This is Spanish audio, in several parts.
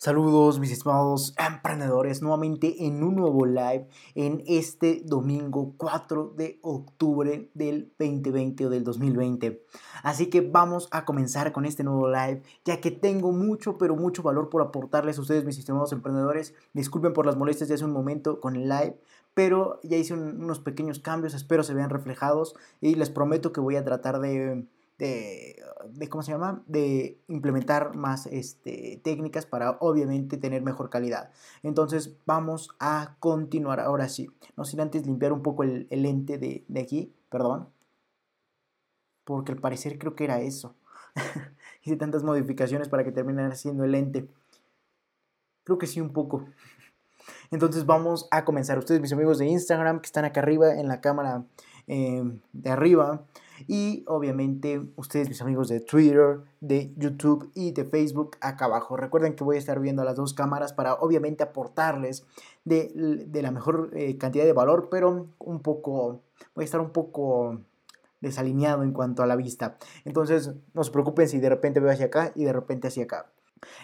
Saludos mis estimados emprendedores, nuevamente en un nuevo live en este domingo 4 de octubre del 2020 o del 2020. Así que vamos a comenzar con este nuevo live, ya que tengo mucho, pero mucho valor por aportarles a ustedes mis estimados emprendedores. Disculpen por las molestias de hace un momento con el live, pero ya hice unos pequeños cambios, espero se vean reflejados y les prometo que voy a tratar de de, ¿cómo se llama? De implementar más este, técnicas para obviamente tener mejor calidad. Entonces vamos a continuar ahora sí. No sin antes limpiar un poco el, lente de, de, aquí, perdón. Porque al parecer creo que era eso. Hice tantas modificaciones para que termine siendo el lente. Creo que sí un poco. Entonces vamos a comenzar. Ustedes, mis amigos de Instagram, que están acá arriba en la cámara eh, de arriba. Y obviamente ustedes, mis amigos de Twitter, de YouTube y de Facebook acá abajo. Recuerden que voy a estar viendo las dos cámaras para obviamente aportarles de, la mejor eh, cantidad de valor, pero un poco, voy a estar un poco desalineado en cuanto a la vista. Entonces no se preocupen si de repente veo hacia acá y de repente hacia acá.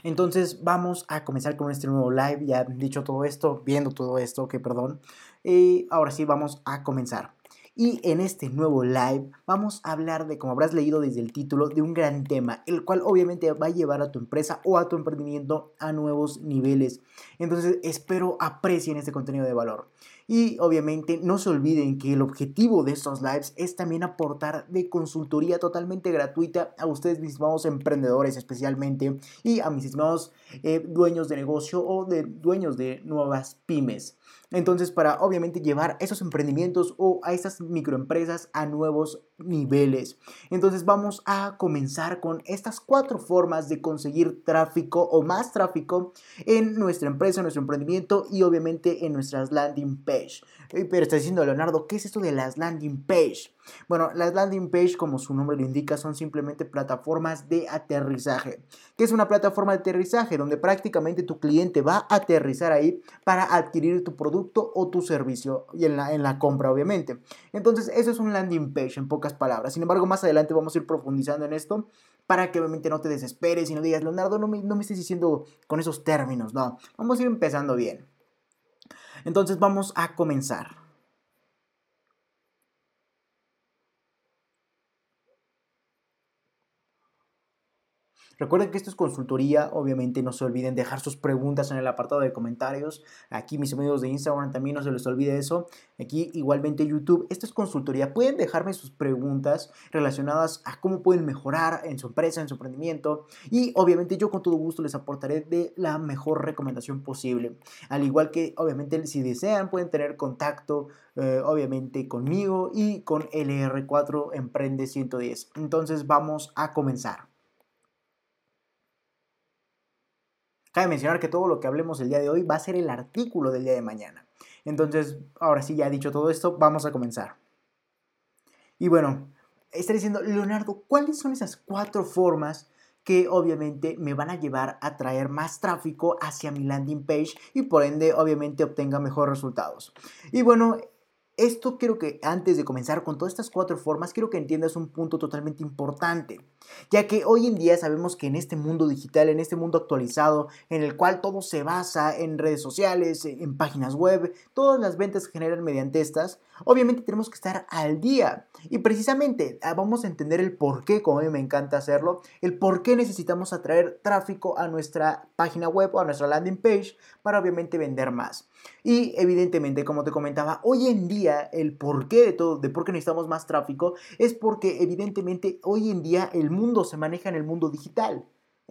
Entonces vamos a comenzar con este nuevo live. Ya dicho todo esto, viendo todo esto, que perdón. Y ahora sí vamos a comenzar. Y en este nuevo live vamos a hablar de, como habrás leído desde el título, de un gran tema, el cual obviamente va a llevar a tu empresa o a tu emprendimiento a nuevos niveles. Entonces espero aprecien este contenido de valor. Y obviamente no se olviden que el objetivo de estos lives es también aportar de consultoría totalmente gratuita a ustedes, mis estimados emprendedores especialmente, y a mis estimados eh, dueños de negocio o de dueños de nuevas pymes. Entonces, para obviamente llevar esos emprendimientos o a esas microempresas a nuevos niveles. Entonces, vamos a comenzar con estas cuatro formas de conseguir tráfico o más tráfico en nuestra empresa, en nuestro emprendimiento y obviamente en nuestras landing page. Pero está diciendo Leonardo, ¿qué es esto de las landing page? Bueno, las landing page, como su nombre lo indica, son simplemente plataformas de aterrizaje. ¿Qué es una plataforma de aterrizaje? Donde prácticamente tu cliente va a aterrizar ahí para adquirir tu producto o tu servicio y en la, en la compra, obviamente. Entonces, eso es un landing page en pocas palabras. Sin embargo, más adelante vamos a ir profundizando en esto para que obviamente no te desesperes y no digas, Leonardo, no me, no me estés diciendo con esos términos. No, vamos a ir empezando bien. Entonces, vamos a comenzar. Recuerden que esto es consultoría, obviamente no se olviden dejar sus preguntas en el apartado de comentarios. Aquí mis amigos de Instagram también no se les olvide eso. Aquí igualmente YouTube, esto es consultoría. Pueden dejarme sus preguntas relacionadas a cómo pueden mejorar en su empresa, en su emprendimiento. Y obviamente yo con todo gusto les aportaré de la mejor recomendación posible. Al igual que obviamente si desean pueden tener contacto eh, obviamente conmigo y con LR4 Emprende 110. Entonces vamos a comenzar. Cabe mencionar que todo lo que hablemos el día de hoy va a ser el artículo del día de mañana. Entonces, ahora sí, ya dicho todo esto, vamos a comenzar. Y bueno, está diciendo, Leonardo, ¿cuáles son esas cuatro formas que obviamente me van a llevar a traer más tráfico hacia mi landing page y por ende obviamente obtenga mejores resultados? Y bueno, esto quiero que antes de comenzar con todas estas cuatro formas, quiero que entiendas un punto totalmente importante, ya que hoy en día sabemos que en este mundo digital, en este mundo actualizado, en el cual todo se basa en redes sociales, en páginas web, todas las ventas se generan mediante estas, obviamente tenemos que estar al día. Y precisamente ah, vamos a entender el por qué, como a mí me encanta hacerlo, el por qué necesitamos atraer tráfico a nuestra página web o a nuestra landing page para obviamente vender más. Y evidentemente, como te comentaba, hoy en día el porqué de todo, de por qué necesitamos más tráfico, es porque evidentemente hoy en día el mundo se maneja en el mundo digital.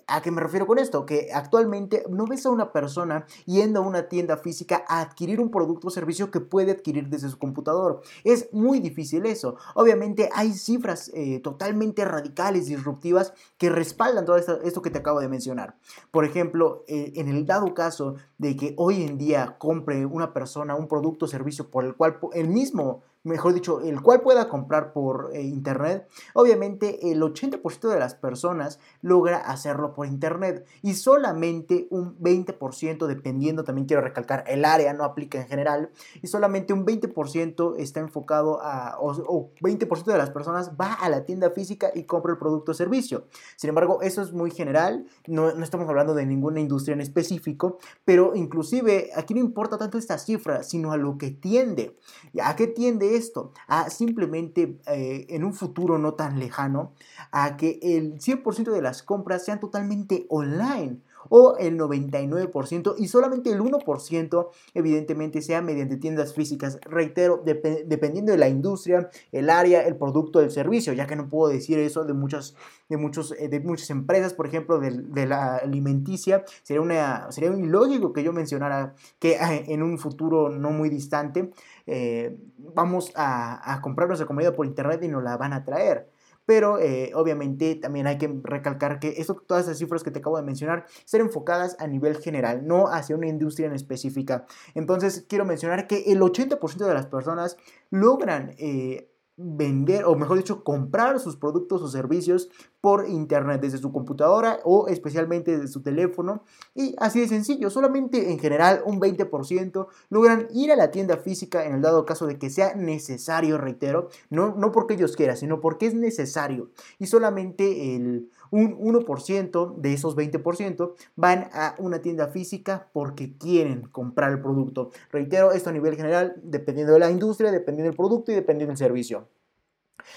¿A qué me refiero con esto? Que actualmente no ves a una persona yendo a una tienda física a adquirir un producto o servicio que puede adquirir desde su computador. Es muy difícil eso. Obviamente hay cifras eh, totalmente radicales, disruptivas, que respaldan todo esto, que te acabo de mencionar. Por ejemplo, eh, en el dado caso de que hoy en día compre una persona un producto o servicio por el cual él mismo mejor dicho, el cual pueda comprar por eh, internet, obviamente el 80% de las personas logra hacerlo por internet y solamente un 20%, dependiendo, también quiero recalcar, el área no aplica en general, y solamente un 20% está enfocado a, o, 20% de las personas va a la tienda física y compra el producto o servicio. Sin embargo, eso es muy general, no, no estamos hablando de ninguna industria en específico, pero inclusive aquí no importa tanto esta cifra, sino a lo que tiende. ¿A qué tiende esto? A simplemente eh, en un futuro no tan lejano, a que el 100% de las compras sean totalmente online o el 99% y solamente el 1% evidentemente sea mediante tiendas físicas. Reitero, dependiendo de la industria, el área, el producto, el servicio, ya que no puedo decir eso de muchas, de muchos, eh, de muchas empresas, por ejemplo, de, la alimenticia, sería, una, sería ilógico que yo mencionara que eh, en un futuro no muy distante eh, vamos a, a comprar nuestra comida por internet y nos la van a traer. Pero eh, obviamente también hay que recalcar que esto, todas esas cifras que te acabo de mencionar ser enfocadas a nivel general, no hacia una industria en específica. Entonces quiero mencionar que el 80% de las personas logran eh, vender, o mejor dicho, comprar sus productos o servicios por internet, desde su computadora o especialmente desde su teléfono. Y así de sencillo, solamente en general un 20% logran ir a la tienda física en el dado caso de que sea necesario, reitero, no, no porque ellos quieran, sino porque es necesario. Y solamente el, un 1% de esos 20% van a una tienda física porque quieren comprar el producto. Reitero, esto a nivel general, dependiendo de la industria, dependiendo del producto y dependiendo del servicio.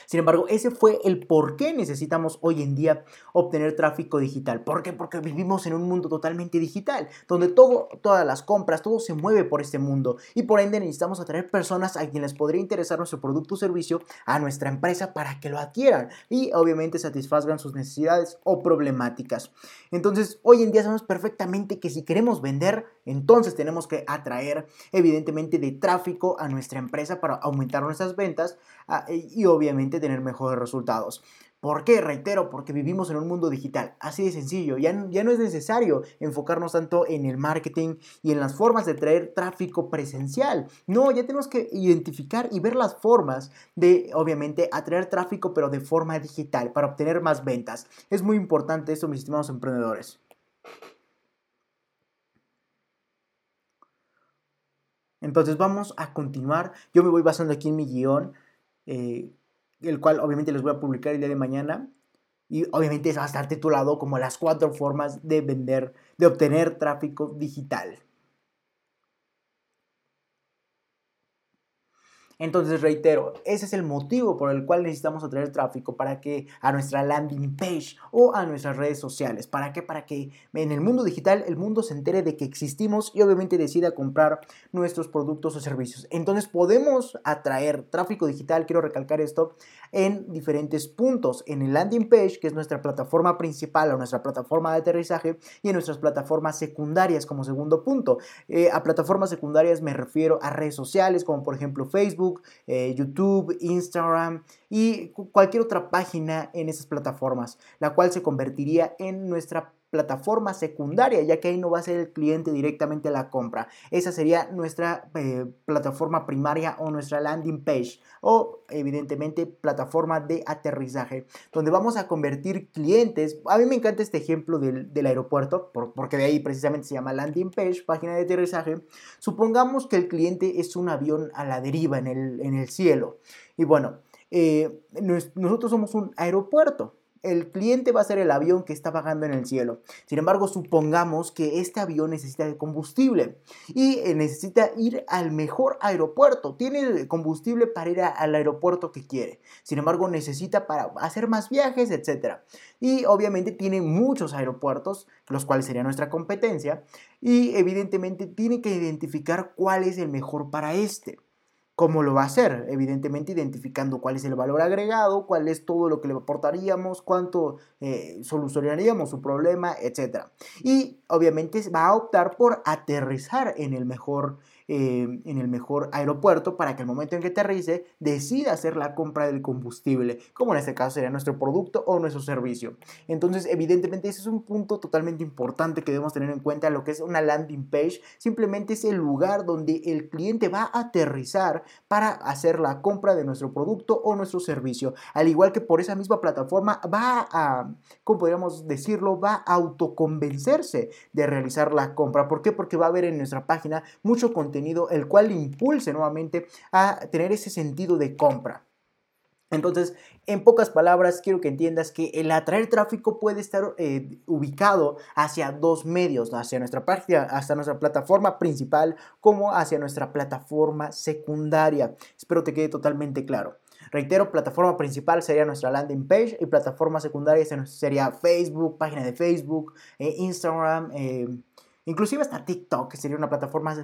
Sin embargo, ese fue el por qué necesitamos hoy en día obtener tráfico digital. ¿Por qué? Porque vivimos en un mundo totalmente digital, donde todo, todas las compras, todo se mueve por este mundo y por ende necesitamos atraer personas a quienes podría interesar nuestro producto o servicio a nuestra empresa para que lo adquieran y obviamente satisfagan sus necesidades o problemáticas. Entonces, hoy en día sabemos perfectamente que si queremos vender, entonces tenemos que atraer evidentemente de tráfico a nuestra empresa para aumentar nuestras ventas y obviamente tener mejores resultados. ¿Por qué? Reitero, porque vivimos en un mundo digital. Así de sencillo. Ya, ya no es necesario enfocarnos tanto en el marketing y en las formas de traer tráfico presencial. No, ya tenemos que identificar y ver las formas de, obviamente, atraer tráfico, pero de forma digital para obtener más ventas. Es muy importante esto, mis estimados emprendedores. Entonces vamos a continuar. Yo me voy basando aquí en mi guion. Eh, el cual obviamente les voy a publicar el día de mañana. Y obviamente va a estar titulado como las cuatro formas de vender, de obtener tráfico digital. Entonces reitero, ese es el motivo por el cual necesitamos atraer tráfico para que a nuestra landing page o a nuestras redes sociales. ¿Para qué? Para que en el mundo digital el mundo se entere de que existimos y obviamente decida comprar nuestros productos o servicios. Entonces podemos atraer tráfico digital, quiero recalcar esto, en diferentes puntos. En el landing page, que es nuestra plataforma principal o nuestra plataforma de aterrizaje, y en nuestras plataformas secundarias como segundo punto. Eh, a plataformas secundarias me refiero a redes sociales como por ejemplo Facebook eh, YouTube, Instagram y cualquier otra página en esas plataformas, la cual se convertiría en nuestra plataforma secundaria, ya que ahí no va a ser el cliente directamente la compra. Esa sería nuestra eh, plataforma primaria o nuestra landing page o evidentemente plataforma de aterrizaje, donde vamos a convertir clientes. A mí me encanta este ejemplo del, aeropuerto, porque de ahí precisamente se llama landing page, página de aterrizaje. Supongamos que el cliente es un avión a la deriva en el, en el cielo. Y bueno, eh, nosotros somos un aeropuerto el cliente va a ser el avión que está vagando en el cielo. Sin embargo, supongamos que este avión necesita de combustible y eh, necesita ir al mejor aeropuerto. Tiene combustible para ir al aeropuerto que quiere. Sin embargo, necesita para hacer más viajes, etc. Y obviamente tiene muchos aeropuertos, los cuales sería nuestra competencia. Y evidentemente tiene que identificar cuál es el mejor para este. ¿Cómo lo va a hacer? Evidentemente identificando cuál es el valor agregado, cuál es todo lo que le aportaríamos, cuánto eh, solucionaríamos su problema, etc. Y obviamente va a optar por aterrizar en el mejor eh, en el mejor aeropuerto para que el momento en que aterrice decida hacer la compra del combustible, como en este caso sería nuestro producto o nuestro servicio. Entonces, evidentemente, ese es un punto totalmente importante que debemos tener en cuenta. Lo que es una landing page simplemente es el lugar donde el cliente va a aterrizar para hacer la compra de nuestro producto o nuestro servicio. Al igual que por esa misma plataforma va a, ¿cómo podríamos decirlo? Va a autoconvencerse de realizar la compra. ¿Por qué? Porque va a haber en nuestra página mucho contenido el cual impulse nuevamente a tener ese sentido de compra. Entonces, en pocas palabras, quiero que entiendas que el atraer tráfico puede estar eh, ubicado hacia dos medios, hacia nuestra página, hasta nuestra plataforma principal, como hacia nuestra plataforma secundaria. Espero te quede totalmente claro. Reitero, plataforma principal sería nuestra landing page y plataforma secundaria sería Facebook, página de Facebook, eh, Instagram, eh, inclusive hasta TikTok, que sería una plataforma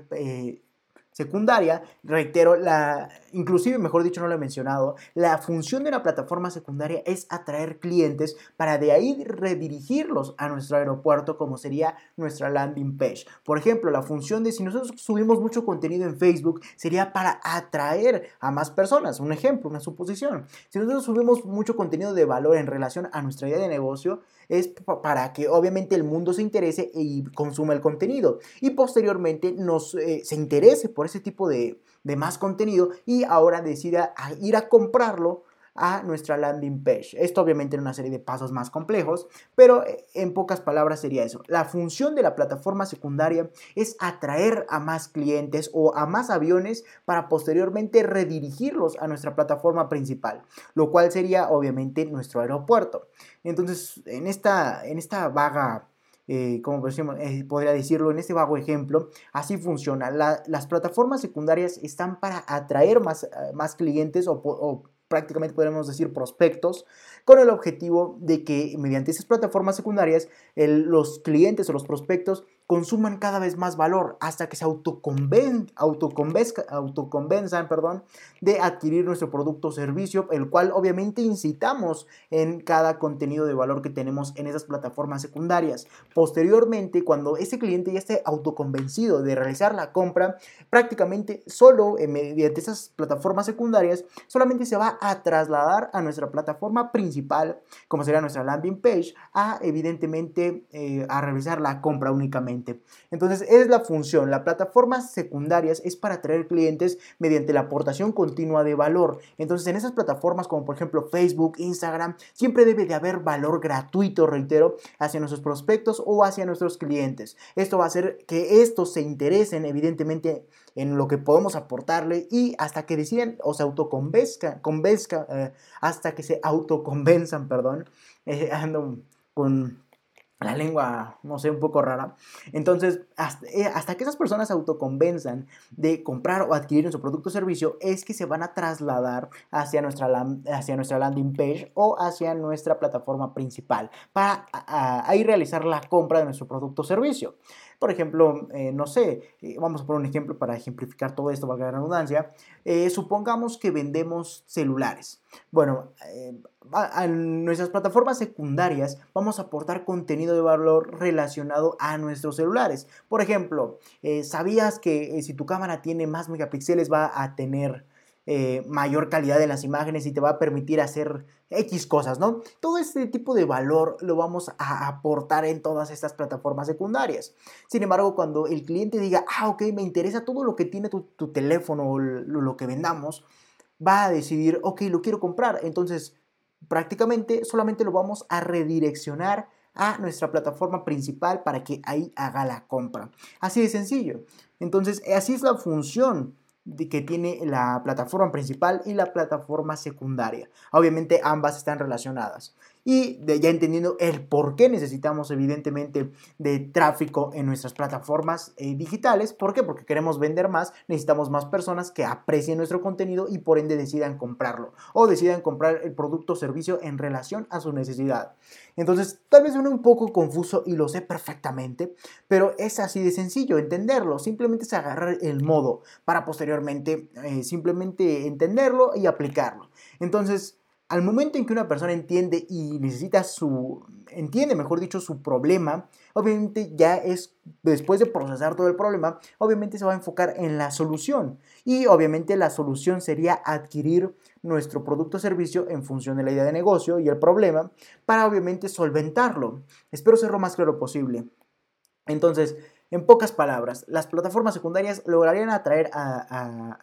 secundaria, reitero, la, inclusive, mejor dicho, no lo he mencionado, la función de una plataforma secundaria es atraer clientes para de ahí redirigirlos a nuestro aeropuerto como sería nuestra landing page. Por ejemplo, la función de si nosotros subimos mucho contenido en Facebook sería para atraer a más personas. Un ejemplo, una suposición. Si nosotros subimos mucho contenido de valor en relación a nuestra idea de negocio, es para que obviamente el mundo se interese y consuma el contenido y posteriormente nos, eh, se interese por ese tipo de, de más contenido y ahora decida ir a comprarlo a nuestra landing page. Esto obviamente en una serie de pasos más complejos, pero eh, en pocas palabras sería eso. La función de la plataforma secundaria es atraer a más clientes o a más aviones para posteriormente redirigirlos a nuestra plataforma principal, lo cual sería obviamente nuestro aeropuerto. Entonces, en esta, en esta vaga eh, como eh, podría decirlo en este vago ejemplo, así funciona. las plataformas secundarias están para atraer más, más clientes o, o prácticamente podemos decir prospectos, con el objetivo de que mediante esas plataformas secundarias los clientes o los prospectos consuman cada vez más valor hasta que se autoconven, autoconvenzan perdón, de adquirir nuestro producto o servicio, el cual obviamente incitamos en cada contenido de valor que tenemos en esas plataformas secundarias. Posteriormente, cuando ese cliente ya esté autoconvencido de realizar la compra, prácticamente solo eh, mediante esas plataformas secundarias, solamente se va a trasladar a nuestra plataforma principal, como sería nuestra landing page, a evidentemente eh, a realizar la compra únicamente. Entonces, es la función. La plataforma secundarias es para atraer clientes mediante la aportación continua de valor. Entonces, en esas plataformas como por ejemplo Facebook, Instagram, siempre debe de haber valor gratuito, reitero, hacia nuestros prospectos o hacia nuestros clientes. Esto va a hacer que estos se interesen evidentemente en lo que podemos aportarle y hasta que deciden o se autoconvenzcan, convenzca, eh, hasta que se autoconvenzan, perdón, eh, ando con la lengua, no sé, un poco rara. Entonces, eh, hasta, que esas personas se autoconvenzan de comprar o adquirir nuestro producto o servicio, es que se van a trasladar hacia nuestra, hacia nuestra landing page o hacia nuestra plataforma principal para ahí realizar la compra de nuestro producto o servicio. Por ejemplo, eh, no sé, eh, vamos a poner un ejemplo para ejemplificar todo esto, valga la redundancia. Eh, supongamos que vendemos celulares. Bueno, en nuestras plataformas secundarias vamos a aportar contenido de valor relacionado a nuestros celulares. Por ejemplo, ¿sabías que si tu cámara tiene más megapíxeles va a tener eh, mayor calidad en las imágenes y te va a permitir hacer X cosas, ¿no? Todo este tipo de valor lo vamos a aportar en todas estas plataformas secundarias. Sin embargo, cuando el cliente diga, ah, ok, me interesa todo lo que tiene tu, teléfono o lo, que vendamos, va a decidir, ok, lo quiero comprar. Entonces, prácticamente solamente lo vamos a redireccionar a nuestra plataforma principal para que ahí haga la compra. Así de sencillo. Entonces, así es la función que tiene la plataforma principal y la plataforma secundaria. Obviamente ambas están relacionadas y ya entendiendo el por qué necesitamos evidentemente de tráfico en nuestras plataformas eh, digitales. ¿Por qué? Porque queremos vender más, necesitamos más personas que aprecien nuestro contenido y por ende decidan comprarlo o decidan comprar el producto o servicio en relación a su necesidad. Entonces, tal vez suene un poco confuso y lo sé perfectamente, pero es así de sencillo entenderlo. Simplemente es agarrar el modo para posteriormente eh, simplemente entenderlo y aplicarlo. Entonces, al momento en que una persona entiende y necesita su, entiende, mejor dicho, su problema, obviamente ya es, después de procesar todo el problema, obviamente se va a enfocar en la solución. Y obviamente la solución sería adquirir nuestro producto o servicio en función de la idea de negocio y el problema para obviamente solventarlo. Espero ser lo más claro posible. Entonces, en pocas palabras, las plataformas secundarias lograrían atraer a,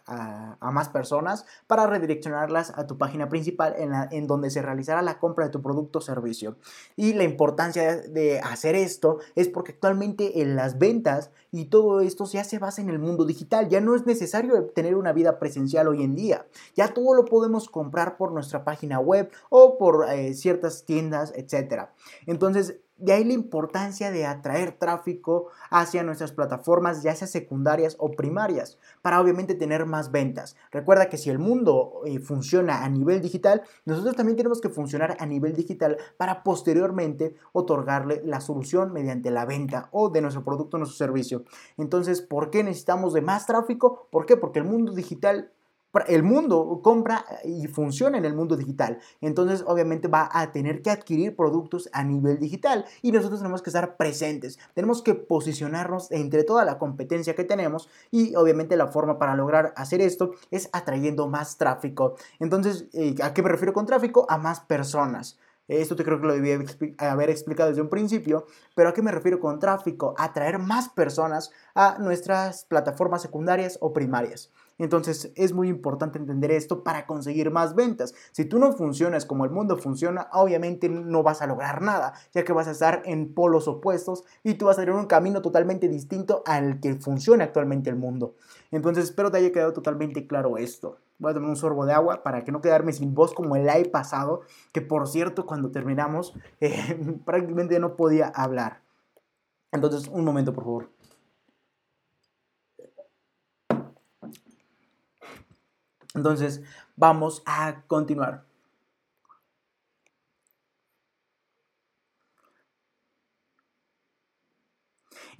más personas para redireccionarlas a tu página principal en, donde se realizará la compra de tu producto o servicio. Y la importancia de hacer esto es porque actualmente en las ventas y todo esto ya se basa en el mundo digital. Ya no es necesario tener una vida presencial hoy en día. Ya todo lo podemos comprar por nuestra página web o por eh, ciertas tiendas, etc. Entonces, de ahí la importancia de atraer tráfico hacia nuestras plataformas, ya sea secundarias o primarias, para obviamente tener más ventas. Recuerda que si el mundo eh, funciona a nivel digital, nosotros también tenemos que funcionar a nivel digital para posteriormente otorgarle la solución mediante la venta o de nuestro producto o nuestro servicio. Entonces, ¿por qué necesitamos de más tráfico? ¿Por qué? Porque el mundo digital el mundo compra y funciona en el mundo digital. Entonces, obviamente va a tener que adquirir productos a nivel digital y nosotros tenemos que estar presentes. Tenemos que posicionarnos entre toda la competencia que tenemos y obviamente la forma para lograr hacer esto es atrayendo más tráfico. Entonces, eh, ¿a qué me refiero con tráfico? A más personas. Esto te creo que lo debí haber explicado desde un principio, pero ¿a qué me refiero con tráfico? Atraer más personas a nuestras plataformas secundarias o primarias. Entonces es muy importante entender esto para conseguir más ventas. Si tú no funcionas como el mundo funciona, obviamente no vas a lograr nada, ya que vas a estar en polos opuestos y tú vas a tener un camino totalmente distinto al que funciona actualmente el mundo. Entonces espero te haya quedado totalmente claro esto. Voy a tomar un sorbo de agua para que no quedarme sin voz como el live pasado, que por cierto cuando terminamos eh, prácticamente no podía hablar. Entonces un momento por favor. Entonces, vamos a continuar.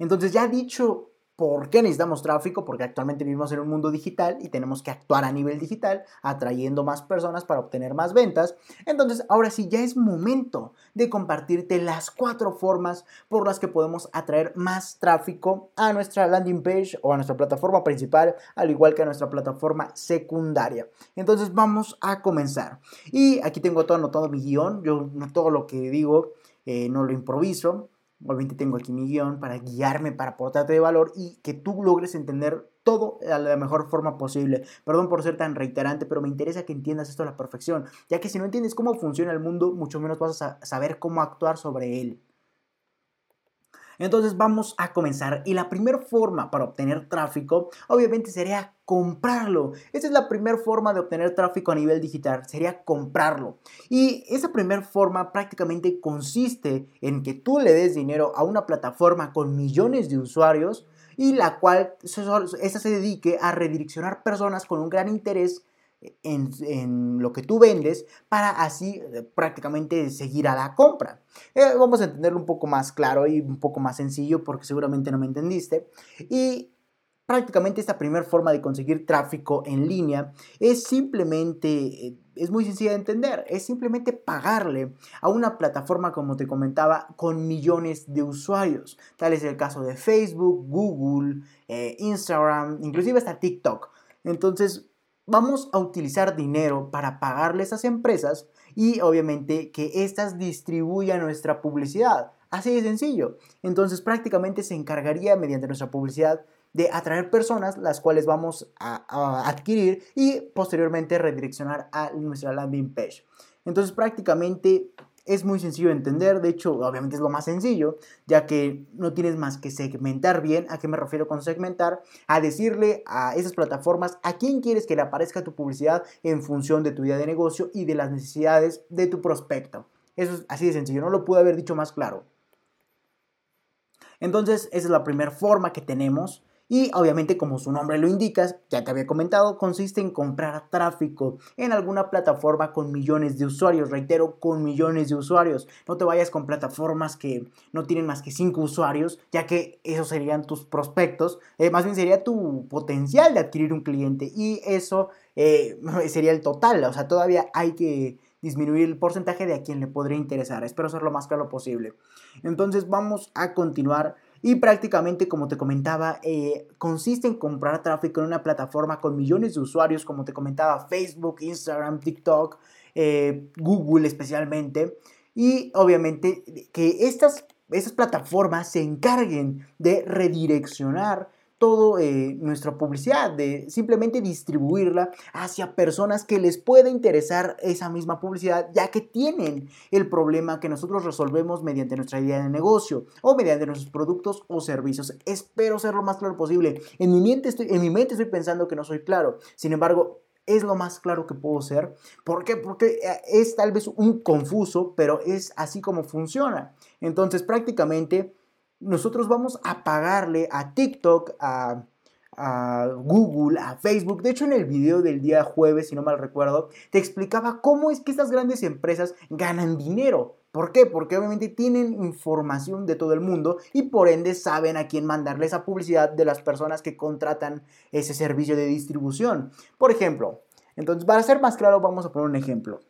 Entonces, ya dicho ¿Por qué necesitamos tráfico? Porque actualmente vivimos en un mundo digital y tenemos que actuar a nivel digital, atrayendo más personas para obtener más ventas. Entonces, ahora sí, ya es momento de compartirte las cuatro formas por las que podemos atraer más tráfico a nuestra landing page o a nuestra plataforma principal, al igual que a nuestra plataforma secundaria. Entonces, vamos a comenzar. Y aquí tengo todo anotado mi guion. Yo todo lo que digo eh, no lo improviso. Obviamente tengo aquí mi guion para guiarme, para aportarte de valor y que tú logres entender todo de la mejor forma posible. Perdón por ser tan reiterante, pero me interesa que entiendas esto a la perfección, ya que si no entiendes cómo funciona el mundo, mucho menos vas a saber cómo actuar sobre él. Entonces vamos a comenzar y la primera forma para obtener tráfico obviamente sería comprarlo. Esa es la primera forma de obtener tráfico a nivel digital, sería comprarlo. Y esa primera forma prácticamente consiste en que tú le des dinero a una plataforma con millones de usuarios y la cual esa se dedique a redireccionar personas con un gran interés en, lo que tú vendes para así eh, prácticamente seguir a la compra. Eh, vamos a entenderlo un poco más claro y un poco más sencillo porque seguramente no me entendiste. Y prácticamente esta primera forma de conseguir tráfico en línea es simplemente, eh, es muy sencilla de entender, es simplemente pagarle a una plataforma, como te comentaba, con millones de usuarios. Tal es el caso de Facebook, Google, Instagram, inclusive hasta TikTok. Entonces, vamos a utilizar dinero para pagarle a esas empresas y obviamente que éstas distribuyan nuestra publicidad. Así de sencillo. Entonces prácticamente se encargaría mediante nuestra publicidad de atraer personas las cuales vamos a, a adquirir y posteriormente redireccionar a nuestra landing page. Entonces prácticamente es muy sencillo de entender, de hecho, obviamente es lo más sencillo, ya que no tienes más que segmentar bien. ¿A qué me refiero con segmentar? A decirle a esas plataformas a quién quieres que le aparezca tu publicidad en función de tu idea de negocio y de las necesidades de tu prospecto. Eso es así de sencillo, no lo pude haber dicho más claro. Entonces, esa es la primera forma que tenemos y obviamente, como su nombre lo indica, ya te había comentado, consiste en comprar tráfico en alguna plataforma con millones de usuarios. Reitero, con millones de usuarios. No te vayas con plataformas que no tienen más que 5 usuarios, ya que esos serían tus prospectos. Eh, más bien sería tu potencial de adquirir un cliente. Y eso eh, sería el total. O sea, todavía hay que disminuir el porcentaje de a quien le podría interesar. Espero ser lo más claro posible. Entonces vamos a continuar y prácticamente, como te comentaba, eh, consiste en comprar tráfico en una plataforma con millones de usuarios, como te comentaba, Facebook, Instagram, TikTok, eh, Google especialmente. Y obviamente que estas, estas plataformas se encarguen de redireccionar toda eh, nuestra publicidad, de simplemente distribuirla hacia personas que les pueda interesar esa misma publicidad, ya que tienen el problema que nosotros resolvemos mediante nuestra idea de negocio o mediante nuestros productos o servicios. Espero ser lo más claro posible. En mi mente estoy, en mi mente estoy pensando que no soy claro. Sin embargo, es lo más claro que puedo ser. ¿Por qué? Porque eh, es tal vez un confuso, pero es así como funciona. Entonces, prácticamente nosotros vamos a pagarle a TikTok, a, Google, a Facebook. De hecho, en el video del día jueves, si no mal recuerdo, te explicaba cómo es que estas grandes empresas ganan dinero. ¿Por qué? Porque obviamente tienen información de todo el mundo y por ende saben a quién mandarle esa publicidad de las personas que contratan ese servicio de distribución. Por ejemplo, entonces para ser más claro vamos a poner un ejemplo.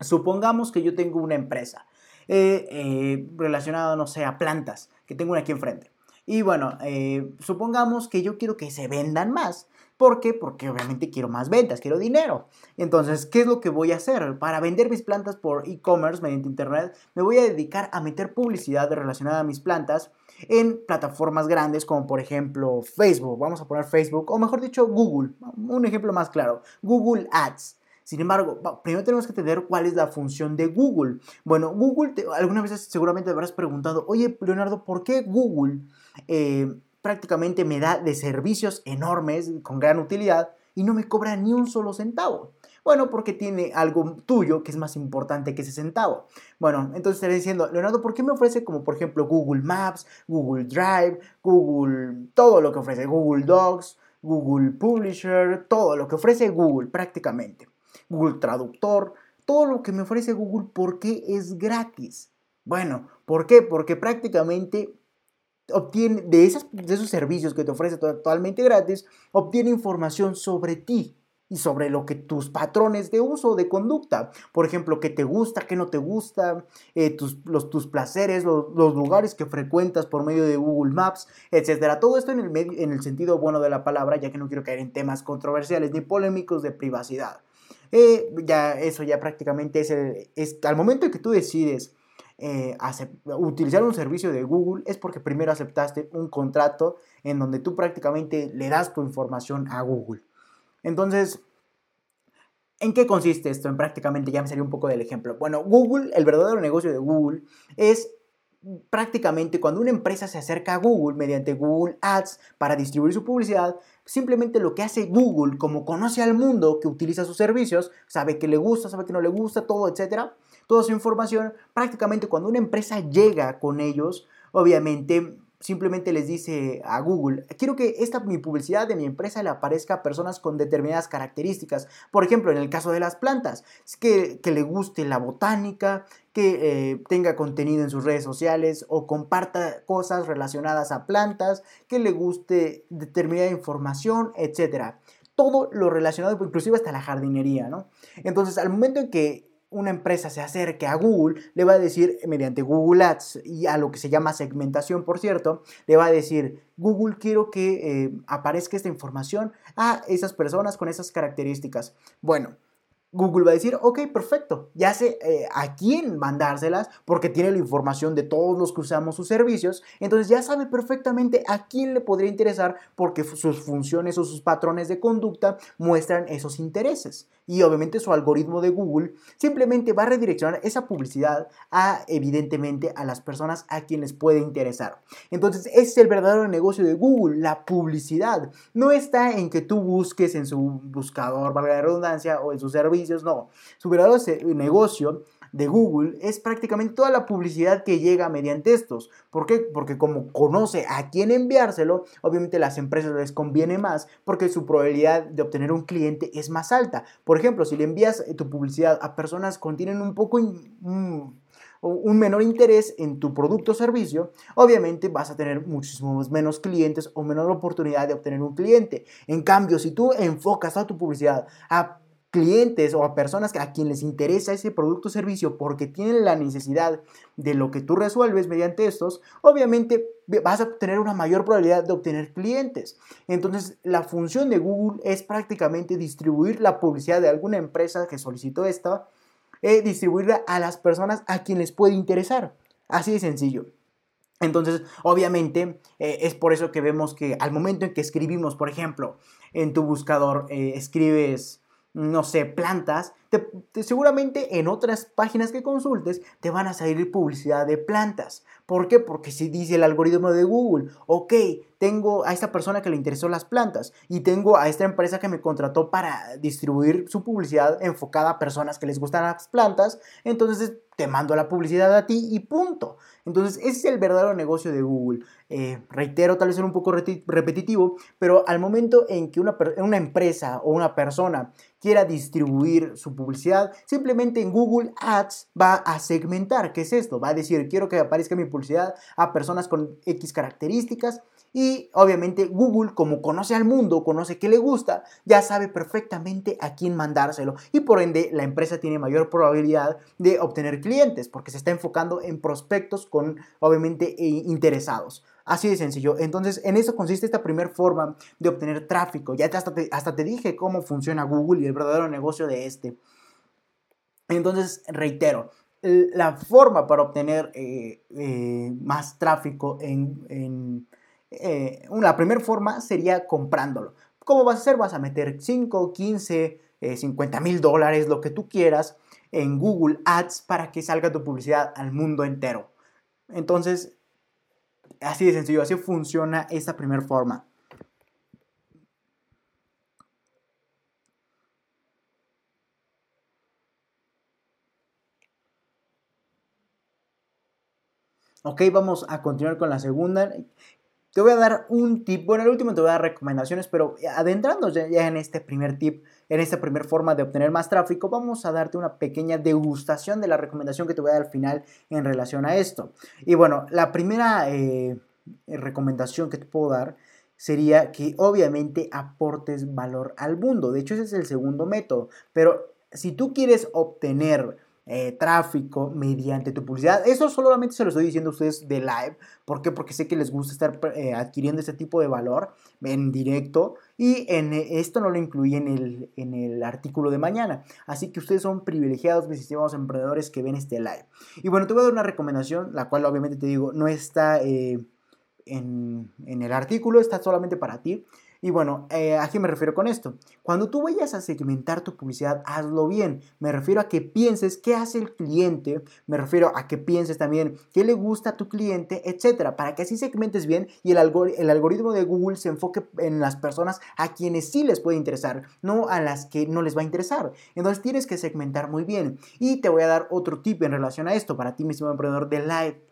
Supongamos que yo tengo una empresa eh, eh, relacionado, no sé, a plantas, que tengo aquí enfrente. Y bueno, eh, supongamos que yo quiero que se vendan más. ¿Por qué? Porque obviamente quiero más ventas, quiero dinero. Entonces, ¿qué es lo que voy a hacer? Para vender mis plantas por e-commerce mediante internet, me voy a dedicar a meter publicidad relacionada a mis plantas en plataformas grandes como por ejemplo Facebook. Vamos a poner Facebook, o mejor dicho, Google. Un ejemplo más claro, Google Ads. Sin embargo, primero tenemos que entender cuál es la función de Google. Bueno, Google, alguna vez seguramente te habrás preguntado, oye, Leonardo, ¿por qué Google eh, prácticamente me da de servicios enormes con gran utilidad y no me cobra ni un solo centavo? Bueno, porque tiene algo tuyo que es más importante que ese centavo. Bueno, entonces estaré diciendo, Leonardo, ¿por qué me ofrece como por ejemplo Google Maps, Google Drive, Google, todo lo que ofrece, Google Docs, Google Publisher, todo lo que ofrece Google prácticamente? Google Traductor, todo lo que me ofrece Google, ¿por qué es gratis? Bueno, ¿por qué? Porque prácticamente obtiene de, de esos servicios que te ofrece totalmente gratis, obtiene información sobre ti y sobre lo que tus patrones de uso de conducta, por ejemplo, qué te gusta, qué no te gusta, eh, tus, los, tus placeres, los, lugares que frecuentas por medio de Google Maps, etcétera. Todo esto en el, en el sentido bueno de la palabra, ya que no quiero caer en temas controversiales ni polémicos de privacidad. Eh, ya eso ya prácticamente es, el, es al momento en que tú decides eh, utilizar un servicio de Google es porque primero aceptaste un contrato en donde tú prácticamente le das tu información a Google. Entonces, ¿en qué consiste esto? En prácticamente ya me salió un poco del ejemplo. Bueno, Google, el verdadero negocio de Google es prácticamente cuando una empresa se acerca a Google mediante Google Ads para distribuir su publicidad, simplemente lo que hace Google, como conoce al mundo que utiliza sus servicios, sabe que le gusta, sabe que no le gusta, todo, etcétera, toda su información, prácticamente cuando una empresa llega con ellos, obviamente simplemente les dice a Google, quiero que esta mi publicidad de mi empresa le aparezca a personas con determinadas características. Por ejemplo, en el caso de las plantas, que, le guste la botánica, que eh, tenga contenido en sus redes sociales o comparta cosas relacionadas a plantas, que le guste determinada información, etc. Todo lo relacionado, inclusive hasta la jardinería, ¿no? Entonces, al momento en que una empresa se acerque a Google, le va a decir, mediante Google Ads y a lo que se llama segmentación, por cierto, le va a decir, Google quiero que eh, aparezca esta información a esas personas con esas características. Bueno, Google va a decir, ok, perfecto, ya sé eh, a quién mandárselas porque tiene la información de todos los que usamos sus servicios, entonces ya sabe perfectamente a quién le podría interesar porque sus funciones o sus patrones de conducta muestran esos intereses. Y obviamente su algoritmo de Google simplemente va a redireccionar esa publicidad a, evidentemente, a las personas a quienes puede interesar. Entonces, ese es el verdadero negocio de Google, la publicidad. No está en que tú busques en su buscador, valga la redundancia, o en sus no. Su verdadero negocio de Google es prácticamente toda la publicidad que llega mediante estos. ¿Por qué? Porque como conoce a quién enviárselo, obviamente las empresas les conviene más porque su probabilidad de obtener un cliente es más alta. Por ejemplo, si le envías tu publicidad a personas que tienen un poco... un menor interés en tu producto o servicio, obviamente vas a tener muchísimos menos clientes o menor oportunidad de obtener un cliente. En cambio, si tú enfocas a tu publicidad a clientes o a personas a quien les interesa ese producto o servicio porque tienen la necesidad de lo que tú resuelves mediante estos, obviamente vas a tener una mayor probabilidad de obtener clientes. Entonces, la función de Google es prácticamente distribuir la publicidad de alguna empresa que solicitó esta, eh, distribuirla a las personas a quien les puede interesar. Así de sencillo. Entonces, obviamente, eh, es por eso que vemos que al momento en que escribimos, por ejemplo, en tu buscador, eh, escribes no sé, plantas, seguramente en otras páginas que consultes te van a salir publicidad de plantas. ¿Por qué? Porque si dice el algoritmo de Google, ok, tengo a esta persona que le interesó las plantas y tengo a esta empresa que me contrató para distribuir su publicidad enfocada a personas que les gustan las plantas, entonces te mando la publicidad a ti y punto. Entonces, ese es el verdadero negocio de Google. Eh, reitero, tal vez es un poco repetitivo, pero al momento en que una, una empresa o una persona quiera distribuir su publicidad, simplemente en Google Ads va a segmentar. ¿Qué es esto? Va a decir, quiero que aparezca mi publicidad a personas con X características y obviamente Google, como conoce al mundo, conoce qué le gusta, ya sabe perfectamente a quién mandárselo. Y por ende, la empresa tiene mayor probabilidad de obtener clientes, porque se está enfocando en prospectos con, obviamente, eh, interesados. Así de sencillo. Entonces, en eso consiste esta primera forma de obtener tráfico. Ya hasta te, hasta te dije cómo funciona Google y el verdadero negocio de este. Entonces, reitero, la forma para obtener eh, eh, más tráfico en eh, la primera forma sería comprándolo. ¿Cómo vas a hacer? Vas a meter 5, 15, 50 mil dólares, lo que tú quieras, en Google Ads para que salga tu publicidad al mundo entero. Entonces, así de sencillo, así funciona esta primera forma. Ok, vamos a continuar con la segunda, te voy a dar un tip, bueno, el último te voy a dar recomendaciones, pero adentrándonos ya, en este primer tip, en esta primera forma de obtener más tráfico, vamos a darte una pequeña degustación de la recomendación que te voy a dar al final en relación a esto. Y bueno, la primera eh, recomendación que te puedo dar sería que obviamente aportes valor al mundo. De hecho, ese es el segundo método, pero si tú quieres obtener eh, tráfico mediante tu publicidad. Eso solamente se lo estoy diciendo a ustedes de live. ¿Por? Porque sé que les gusta estar eh, adquiriendo este tipo de valor en directo y en eh, esto no lo incluí en el, en el artículo de mañana. Así que ustedes son privilegiados, mis estimados emprendedores que ven este live. Y bueno, te voy a dar una recomendación, la cual obviamente te digo, no está en, en el artículo, está solamente para ti. Y bueno, eh, ¿a qué me refiero con esto? Cuando tú vayas a segmentar tu publicidad, hazlo bien. Me refiero a que pienses qué hace el cliente, me refiero a que pienses también qué le gusta a tu cliente, etcétera, para que así segmentes bien y el, el algoritmo de Google se enfoque en las personas a quienes sí les puede interesar, no a las que no les va a interesar. Entonces tienes que segmentar muy bien. Y te voy a dar otro tip en relación a esto para ti, mismo emprendedor de live.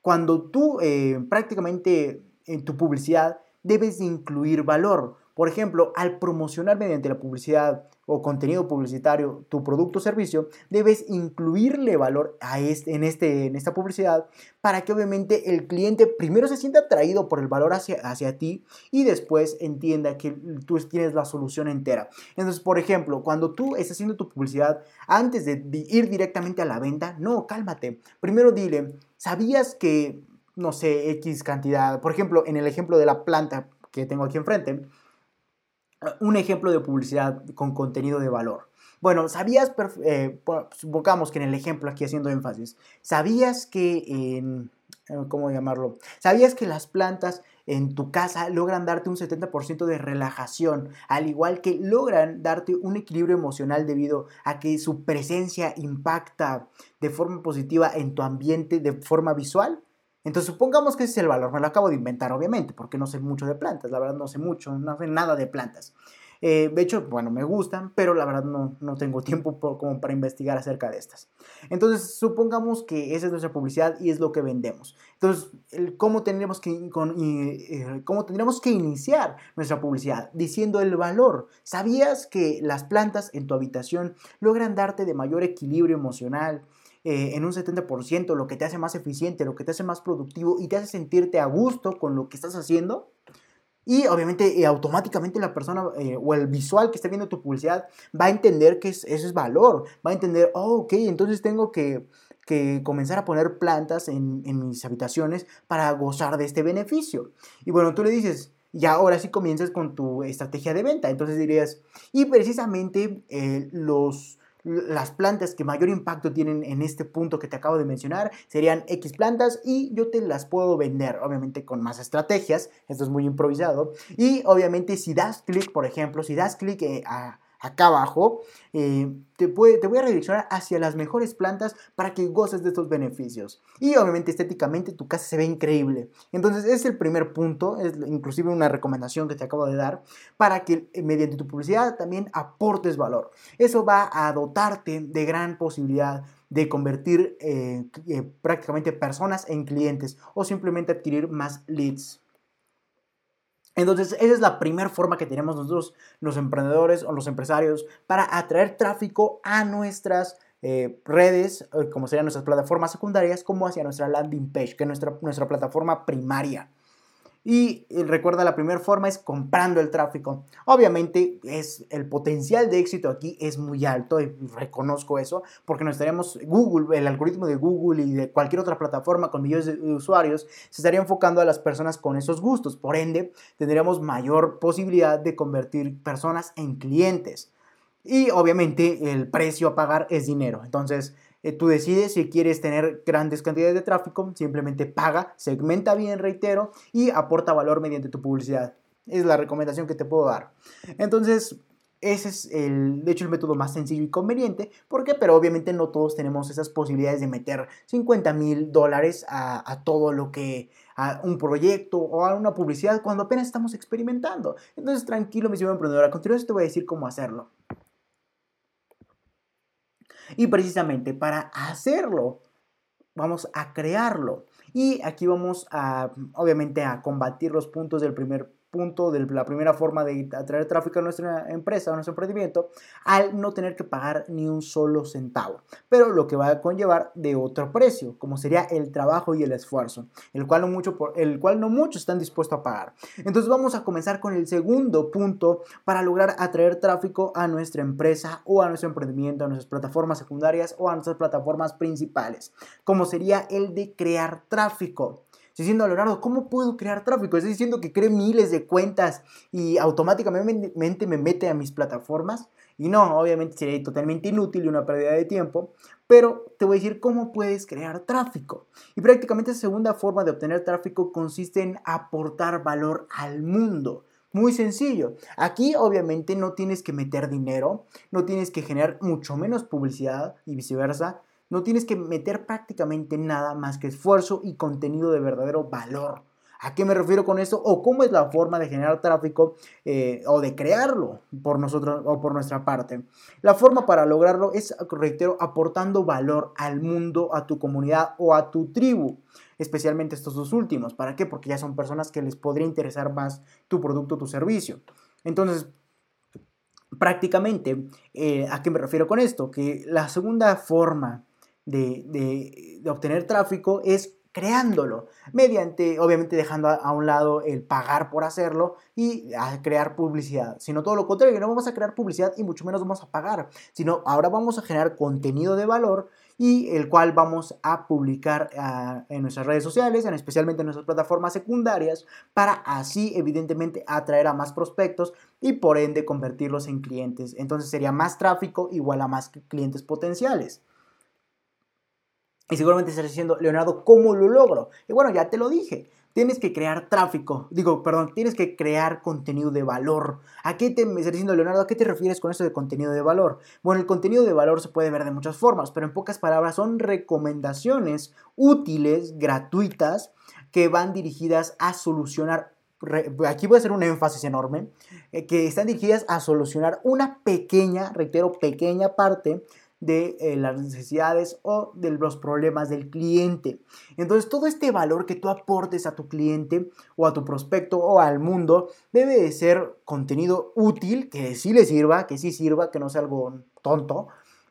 Cuando tú eh, prácticamente en tu publicidad debes incluir valor. Por ejemplo, al promocionar mediante la publicidad o contenido publicitario tu producto o servicio, debes incluirle valor a este, en, este, en esta publicidad para que obviamente el cliente primero se sienta atraído por el valor hacia, hacia ti y después entienda que tú tienes la solución entera. Entonces, por ejemplo, cuando tú estás haciendo tu publicidad, antes de ir directamente a la venta, no, cálmate. Primero dile, ¿sabías que no sé, X cantidad. Por ejemplo, en el ejemplo de la planta que tengo aquí enfrente, un ejemplo de publicidad con contenido de valor. Bueno, ¿sabías, eh, supongamos que en el ejemplo aquí haciendo énfasis, ¿sabías que en, eh, ¿cómo llamarlo? ¿Sabías que las plantas en tu casa logran darte un 70% de relajación, al igual que logran darte un equilibrio emocional debido a que su presencia impacta de forma positiva en tu ambiente de forma visual? Entonces, supongamos que ese es el valor. Me lo acabo de inventar, obviamente, porque no sé mucho de plantas. La verdad, no sé mucho, no sé nada de plantas. Eh, de hecho, bueno, me gustan, pero la verdad no, no tengo tiempo como para investigar acerca de estas. Entonces, supongamos que esa es nuestra publicidad y es lo que vendemos. Entonces, ¿cómo, tendríamos que, eh, ¿cómo tendríamos que iniciar nuestra publicidad? Diciendo el valor. ¿Sabías que las plantas en tu habitación logran darte de mayor equilibrio emocional? Eh, en un 70%, lo que te hace más eficiente, lo que te hace más productivo y te hace sentirte a gusto con lo que estás haciendo. Y obviamente eh, automáticamente la persona eh, o el visual que está viendo tu publicidad va a entender que eso es valor, va a entender, oh, ok, entonces tengo que, comenzar a poner plantas en, mis habitaciones para gozar de este beneficio. Y bueno, tú le dices, ya ahora sí comienzas con tu estrategia de venta. Entonces dirías, y precisamente eh, los las plantas que mayor impacto tienen en este punto que te acabo de mencionar serían X plantas y yo te las puedo vender, obviamente con más estrategias, esto es muy improvisado, y obviamente si das clic, por ejemplo, si das clic eh, a acá abajo, eh, te, puede, te voy a redireccionar hacia las mejores plantas para que goces de estos beneficios. Y obviamente estéticamente tu casa se ve increíble. Entonces es el primer punto, es inclusive una recomendación que te acabo de dar, para que eh, mediante tu publicidad también aportes valor. Eso va a dotarte de gran posibilidad de convertir eh, prácticamente personas en clientes o simplemente adquirir más leads. Entonces, esa es la primera forma que tenemos nosotros, los emprendedores o los empresarios, para atraer tráfico a nuestras eh, redes, eh, como serían nuestras plataformas secundarias, como hacia nuestra landing page, que es nuestra, nuestra plataforma primaria. Y recuerda, la primera forma es comprando el tráfico. Obviamente, es, el potencial de éxito aquí es muy alto y reconozco eso, porque nos estaríamos, Google, el algoritmo de Google y de cualquier otra plataforma con millones de usuarios, se estaría enfocando a las personas con esos gustos. Por ende, tendríamos mayor posibilidad de convertir personas en clientes. Y obviamente el precio a pagar es dinero. Entonces, eh, tú decides si quieres tener grandes cantidades de tráfico, simplemente paga, segmenta bien, reitero, y aporta valor mediante tu publicidad. Es la recomendación que te puedo dar. Entonces, ese es el, de hecho, el método más sencillo y conveniente. ¿Por qué? Pero obviamente no todos tenemos esas posibilidades de meter 50 mil dólares a, todo lo que, a un proyecto o a una publicidad cuando apenas estamos experimentando. Entonces, tranquilo, mi señor emprendedor. A continuación te voy a decir cómo hacerlo. Y precisamente para hacerlo, vamos a crearlo. Y aquí vamos a, obviamente, a combatir los puntos del primer punto de la primera forma de atraer tráfico a nuestra empresa, a nuestro emprendimiento, al no tener que pagar ni un solo centavo, pero lo que va a conllevar de otro precio, como sería el trabajo y el esfuerzo, el cual no, mucho el cual no muchos están dispuestos a pagar. Entonces vamos a comenzar con el segundo punto para lograr atraer tráfico a nuestra empresa o a nuestro emprendimiento, a nuestras plataformas secundarias o a nuestras plataformas principales, como sería el de crear tráfico. Diciendo, Leonardo, ¿cómo puedo crear tráfico? Estoy diciendo que cree miles de cuentas y automáticamente me mete a mis plataformas. Y no, obviamente sería totalmente inútil y una pérdida de tiempo. Pero te voy a decir cómo puedes crear tráfico. Y prácticamente la segunda forma de obtener tráfico consiste en aportar valor al mundo. Muy sencillo. Aquí obviamente no tienes que meter dinero, no tienes que generar mucho menos publicidad y viceversa. No tienes que meter prácticamente nada más que esfuerzo y contenido de verdadero valor. ¿A qué me refiero con esto? ¿O cómo es la forma de generar tráfico eh, o de crearlo por nosotros o por nuestra parte? La forma para lograrlo es, reitero, aportando valor al mundo, a tu comunidad o a tu tribu. Especialmente estos dos últimos. ¿Para qué? Porque ya son personas que les podría interesar más tu producto o tu servicio. Entonces, prácticamente, eh, ¿a qué me refiero con esto? Que la segunda forma de, obtener tráfico es creándolo, mediante, obviamente dejando a, un lado el pagar por hacerlo y crear publicidad, sino todo lo contrario, no vamos a crear publicidad y mucho menos vamos a pagar, sino ahora vamos a generar contenido de valor y el cual vamos a publicar ah, en nuestras redes sociales, en especialmente en nuestras plataformas secundarias, para así evidentemente atraer a más prospectos y por ende convertirlos en clientes. Entonces sería más tráfico igual a más clientes potenciales. Y seguramente estarás diciendo, Leonardo, ¿cómo lo logro? Y bueno, ya te lo dije. Tienes que crear tráfico, digo, perdón, tienes que crear contenido de valor. ¿A qué te me estás diciendo, Leonardo? ¿A qué te refieres con eso de contenido de valor? Bueno, el contenido de valor se puede ver de muchas formas, pero en pocas palabras son recomendaciones útiles, gratuitas, que van dirigidas a solucionar aquí voy a hacer un énfasis enorme, eh, que están dirigidas a solucionar una pequeña, reitero, pequeña parte de eh, las necesidades o de los problemas del cliente. Entonces, todo este valor que tú aportes a tu cliente o a tu prospecto o al mundo debe de ser contenido útil, que sí le sirva, que sí sirva, que no sea algo tonto,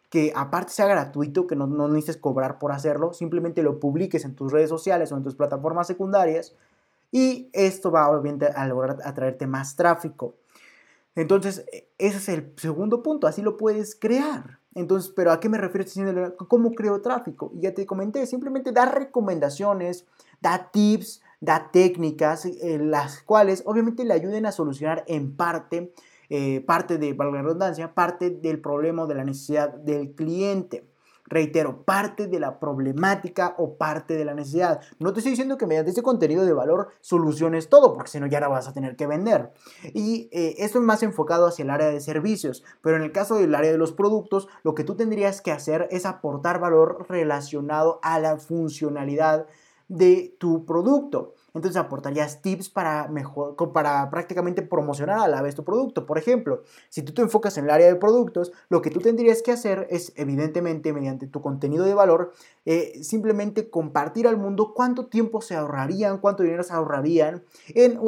que aparte sea gratuito, que no, no necesites cobrar por hacerlo, simplemente lo publiques en tus redes sociales o en tus plataformas secundarias y esto va obviamente a lograr atraerte más tráfico. Entonces, e, ese es el segundo punto, así lo puedes crear. Entonces, pero ¿a qué me refiero cómo creo tráfico? Y ya te comenté, simplemente da recomendaciones, da tips, da técnicas, eh, las cuales obviamente le ayuden a solucionar en parte, eh, parte de, valga la redundancia, parte del problema o de la necesidad del cliente reitero, parte de la problemática o parte de la necesidad. No te estoy diciendo que mediante este contenido de valor soluciones todo, porque si no ya la vas a tener que vender. Y eh, esto es más enfocado hacia el área de servicios, pero en el caso del área de los productos, lo que tú tendrías que hacer es aportar valor relacionado a la funcionalidad de tu producto. Entonces aportarías tips para, mejor, para prácticamente promocionar a la vez tu producto. Por ejemplo, si tú te enfocas en el área de productos, lo que tú tendrías que hacer es, evidentemente, mediante tu contenido de valor, eh, simplemente compartir al mundo cuánto tiempo se ahorrarían, cuánto dinero se ahorrarían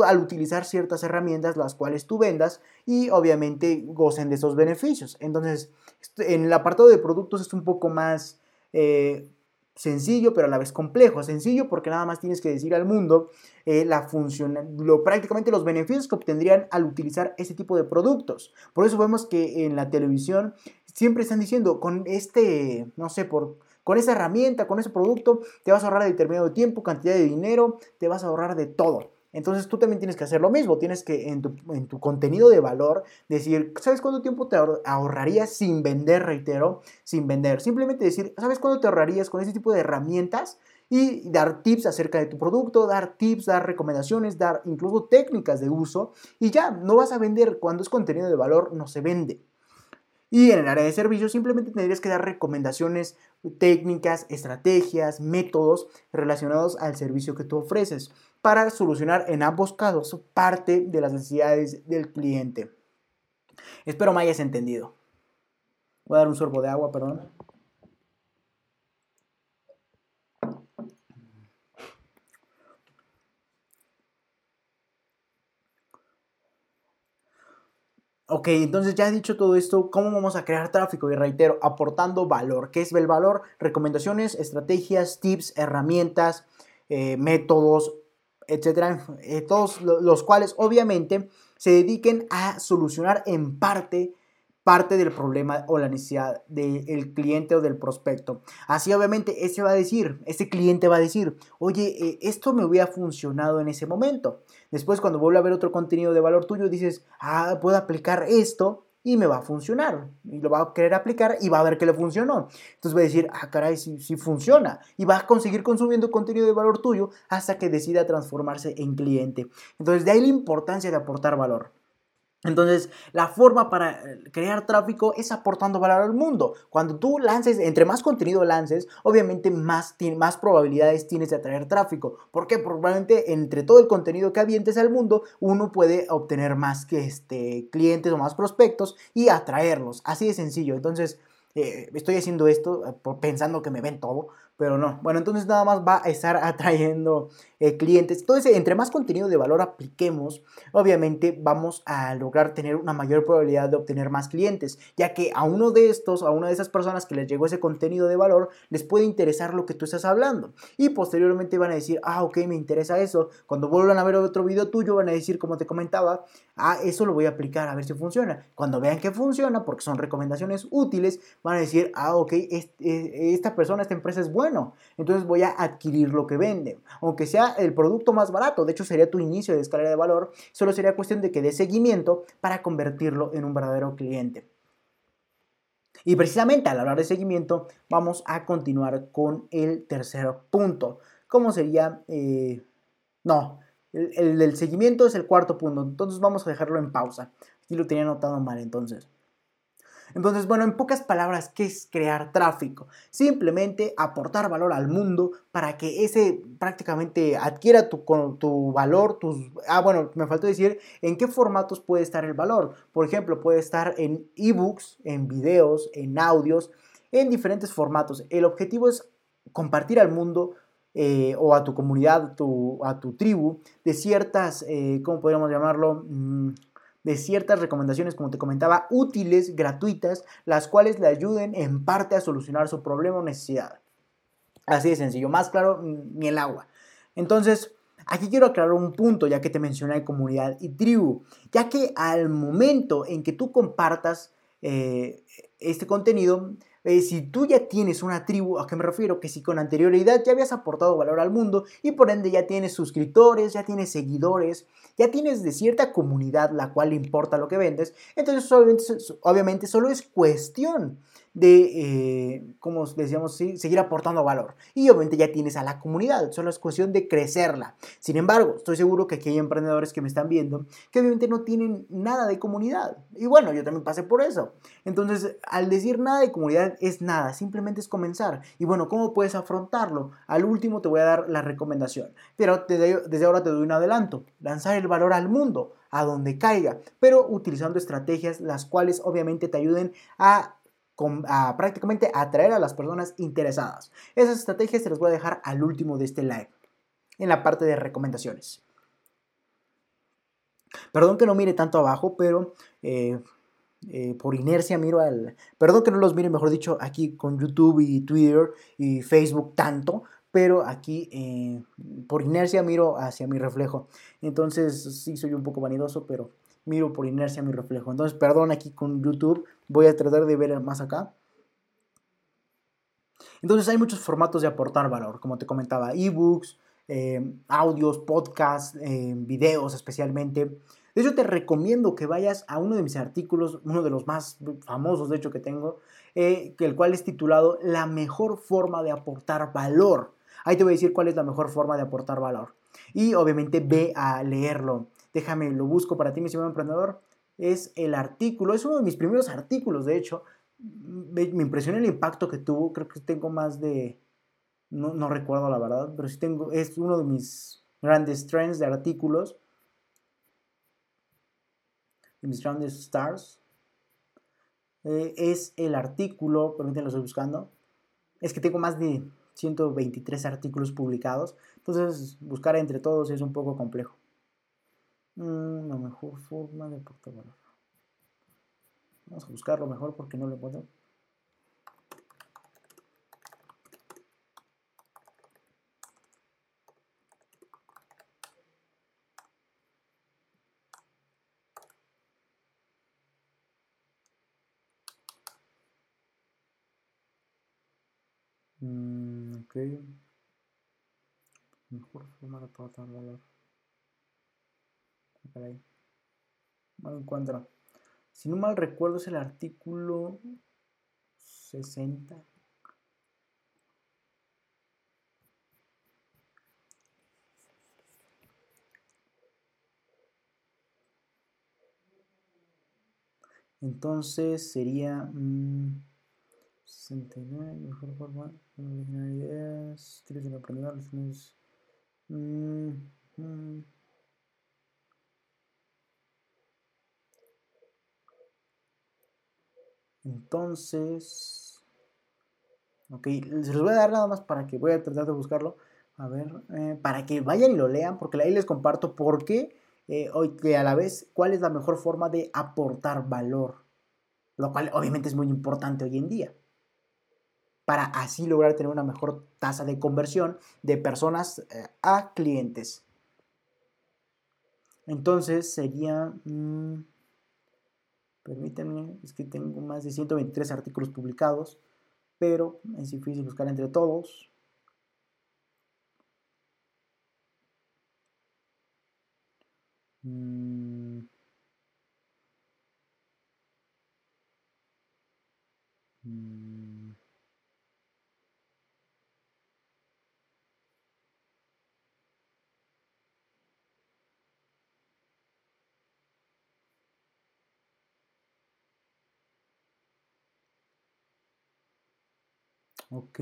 al utilizar ciertas herramientas las cuales tú vendas y obviamente gocen de esos beneficios. Entonces, en el apartado de productos es un poco más... Eh, sencillo, pero a la vez complejo. Sencillo porque nada más tienes que decir al mundo eh, la función, lo, prácticamente los beneficios que obtendrían al utilizar ese tipo de productos. Por eso vemos que en la televisión siempre están diciendo, con este, no sé, por, con esa herramienta, con ese producto, te vas a ahorrar determinado tiempo, cantidad de dinero, te vas a ahorrar de todo. Entonces tú también tienes que hacer lo mismo, tienes que en tu, contenido de valor decir, ¿sabes cuánto tiempo te ahorrarías sin vender, reitero, sin vender? Simplemente decir, ¿sabes cuánto te ahorrarías con ese tipo de herramientas? Y dar tips acerca de tu producto, dar tips, dar recomendaciones, dar incluso técnicas de uso y ya, no vas a vender. Cuando es contenido de valor, no se vende. Y en el área de servicios simplemente tendrías que dar recomendaciones técnicas, estrategias, métodos relacionados al servicio que tú ofreces para solucionar en ambos casos parte de las necesidades del cliente. Espero me hayas entendido. Voy a dar un sorbo de agua, perdón. Ok, entonces ya he dicho todo esto, ¿cómo vamos a crear tráfico? Y reitero, aportando valor. ¿Qué es el valor? Recomendaciones, estrategias, tips, herramientas, eh, métodos, etcétera, eh, todos los cuales obviamente se dediquen a solucionar en parte parte del problema o la necesidad del cliente o del prospecto. Así obviamente ese va a decir, ese cliente va a decir, oye, eh, esto me hubiera funcionado en ese momento. Después cuando vuelve a ver otro contenido de valor tuyo, dices, ah, puedo aplicar esto y me va a funcionar. Y lo va a querer aplicar y va a ver que le funcionó. Entonces va a decir, ah, caray, sí, sí funciona. Y va a conseguir consumiendo contenido de valor tuyo hasta que decida transformarse en cliente. Entonces de ahí la importancia de aportar valor. Entonces, la forma para eh, crear tráfico es aportando valor al mundo. Cuando tú lances, entre más contenido lances, obviamente más, más probabilidades tienes de atraer tráfico. ¿Por qué? Probablemente entre todo el contenido que avientes al mundo, uno puede obtener más que este, clientes o más prospectos y atraerlos. Así de sencillo. Entonces, eh, estoy haciendo esto eh, pensando que me ven todo, pero no. Bueno, entonces nada más va a estar atrayendo eh, clientes. Entonces, entre más contenido de valor apliquemos, obviamente vamos a lograr tener una mayor probabilidad de obtener más clientes, ya que a uno de estos, a una de esas personas que les llegó ese contenido de valor, les puede interesar lo que tú estás hablando. Y posteriormente van a decir, ah, ok, me interesa eso. Cuando vuelvan a ver otro video tuyo, van a decir, como te comentaba, ah, eso lo voy a aplicar a ver si funciona. Cuando vean que funciona, porque son recomendaciones útiles, van a decir, ah, ok, esta persona, esta empresa es buena entonces voy a adquirir lo que vende. Aunque sea el producto más barato, de hecho sería tu inicio de escalera de valor, solo sería cuestión de que dé seguimiento para convertirlo en un verdadero cliente. Y precisamente al hablar de seguimiento, vamos a continuar con el tercer punto. ¿Cómo sería? Eh, no, el, el del seguimiento es el cuarto punto. Entonces vamos a dejarlo en pausa. Aquí lo tenía anotado mal entonces. Entonces, bueno, en pocas palabras, ¿qué es crear tráfico? Simplemente aportar valor al mundo para que ese prácticamente adquiera tu, tu valor, tus... Ah, bueno, me faltó decir en qué formatos puede estar el valor. Por ejemplo, puede estar en ebooks, en videos, en audios, en diferentes formatos. El objetivo es compartir al mundo eh, o a tu comunidad, a tu tribu, de ciertas, eh, ¿cómo podríamos llamarlo? Mm, de ciertas recomendaciones, como te comentaba, útiles, gratuitas, las cuales le ayuden en parte a solucionar su problema o necesidad. Así de sencillo, más claro, ni el agua. Entonces, Aquí quiero aclarar un punto, ya que te mencioné comunidad y tribu, ya que al momento en que tú compartas eh, este contenido, eh, si tú ya tienes una tribu, ¿a qué me refiero? Que si con anterioridad ya habías aportado valor al mundo y por ende ya tienes suscriptores, ya tienes seguidores, ya tienes de cierta comunidad la cual importa lo que vendes, entonces obviamente, obviamente solo es cuestión de, eh, como decíamos, seguir aportando valor. Y obviamente ya tienes a la comunidad, solo es cuestión de crecerla. Sin embargo, estoy seguro que aquí hay emprendedores que me están viendo que obviamente no tienen nada de comunidad. Y bueno, yo también pasé por eso. Entonces, al decir nada de comunidad es nada, simplemente es comenzar. Y bueno, ¿cómo puedes afrontarlo? Al último te voy a dar la recomendación. Pero desde ahora te doy un adelanto. Lanzar el valor al mundo a donde caiga, pero utilizando estrategias las cuales obviamente te ayuden a prácticamente atraer a las personas interesadas. Esas estrategias se las voy a dejar al último de este live, en la parte de recomendaciones. Perdón que no mire tanto abajo, pero eh, eh, por inercia miro al... Perdón que no los mire, mejor dicho, aquí con YouTube y Twitter y Facebook tanto, pero aquí eh, por inercia miro hacia mi reflejo. Entonces sí soy un poco vanidoso, pero miro por inercia mi reflejo. Entonces, perdón aquí con YouTube, voy a tratar de ver más acá. Entonces hay muchos formatos de aportar valor, como te comentaba, ebooks, eh, audios, podcasts, eh, videos especialmente. De hecho, te recomiendo que vayas a uno de mis artículos, uno de los más famosos, de hecho, que tengo, eh, el cual es titulado La mejor forma de aportar valor. Ahí te voy a decir cuál es la mejor forma de aportar valor. Y obviamente ve a leerlo déjame, lo busco para ti, mi señor emprendedor, es el artículo, es uno de mis primeros artículos, de hecho, me, impresiona el impacto que tuvo, creo que tengo más de, no, recuerdo la verdad, pero sí tengo, es uno de mis grandes trends de artículos, de mis grandes stars, eh, es el artículo, permítanme, estoy buscando, es que tengo más de 123 artículos publicados, entonces buscar entre todos es un poco complejo. La mejor forma de aportar valor. Vamos a buscarlo mejor porque no lo encuentro. Mm, ok. Mejor forma de aportar valor. No lo encuentro. Si no mal recuerdo es el artículo 60. Entonces sería mmm, 69, mejor forma, mmm, Entonces, ok, los voy a dar nada más para que voy a tratar de buscarlo. A ver, eh, para que vayan y lo lean, porque ahí les comparto por qué, eh, que a la vez, cuál es la mejor forma de aportar valor. Lo cual obviamente es muy importante hoy en día. Para así lograr tener una mejor tasa de conversión de personas eh, a clientes. Entonces sería... Mm, Permítanme, es que tengo más de 123 artículos publicados, pero es difícil buscar entre todos. Mm. Mm. Ok.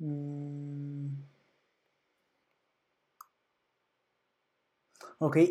Mm.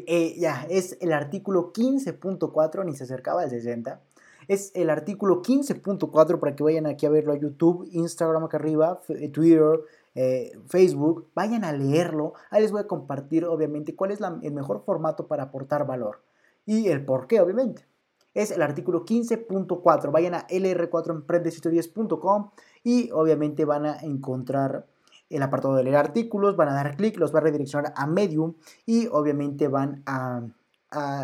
Eh, ya, es el artículo 15.4, ni se acercaba al 60. Es el artículo 15.4 para que vayan aquí a verlo a YouTube, Instagram acá arriba, eh, Twitter, eh, Facebook, vayan a leerlo. Ahí les voy a compartir, obviamente, cuál es el mejor formato para aportar valor y el por qué, obviamente. Es el artículo 15.4. Vayan a lr4emprendesito10.com y obviamente van a encontrar el apartado de leer artículos, van a dar clic, los va a redireccionar a Medium y obviamente van a,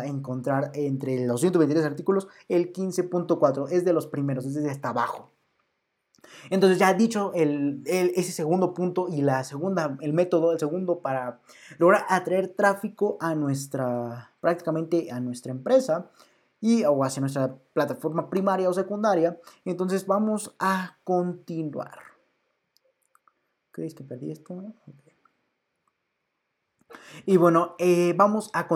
encontrar entre los 123 artículos el 15.4, es de los primeros, es desde hasta abajo. Entonces ya dicho el, ese segundo punto y la segunda, el método, el segundo para lograr atraer tráfico a nuestra, prácticamente a nuestra empresa y o hacia nuestra plataforma primaria o secundaria, entonces vamos a continuar. ¿Crees que perdí esto? Y bueno, eh, vamos a,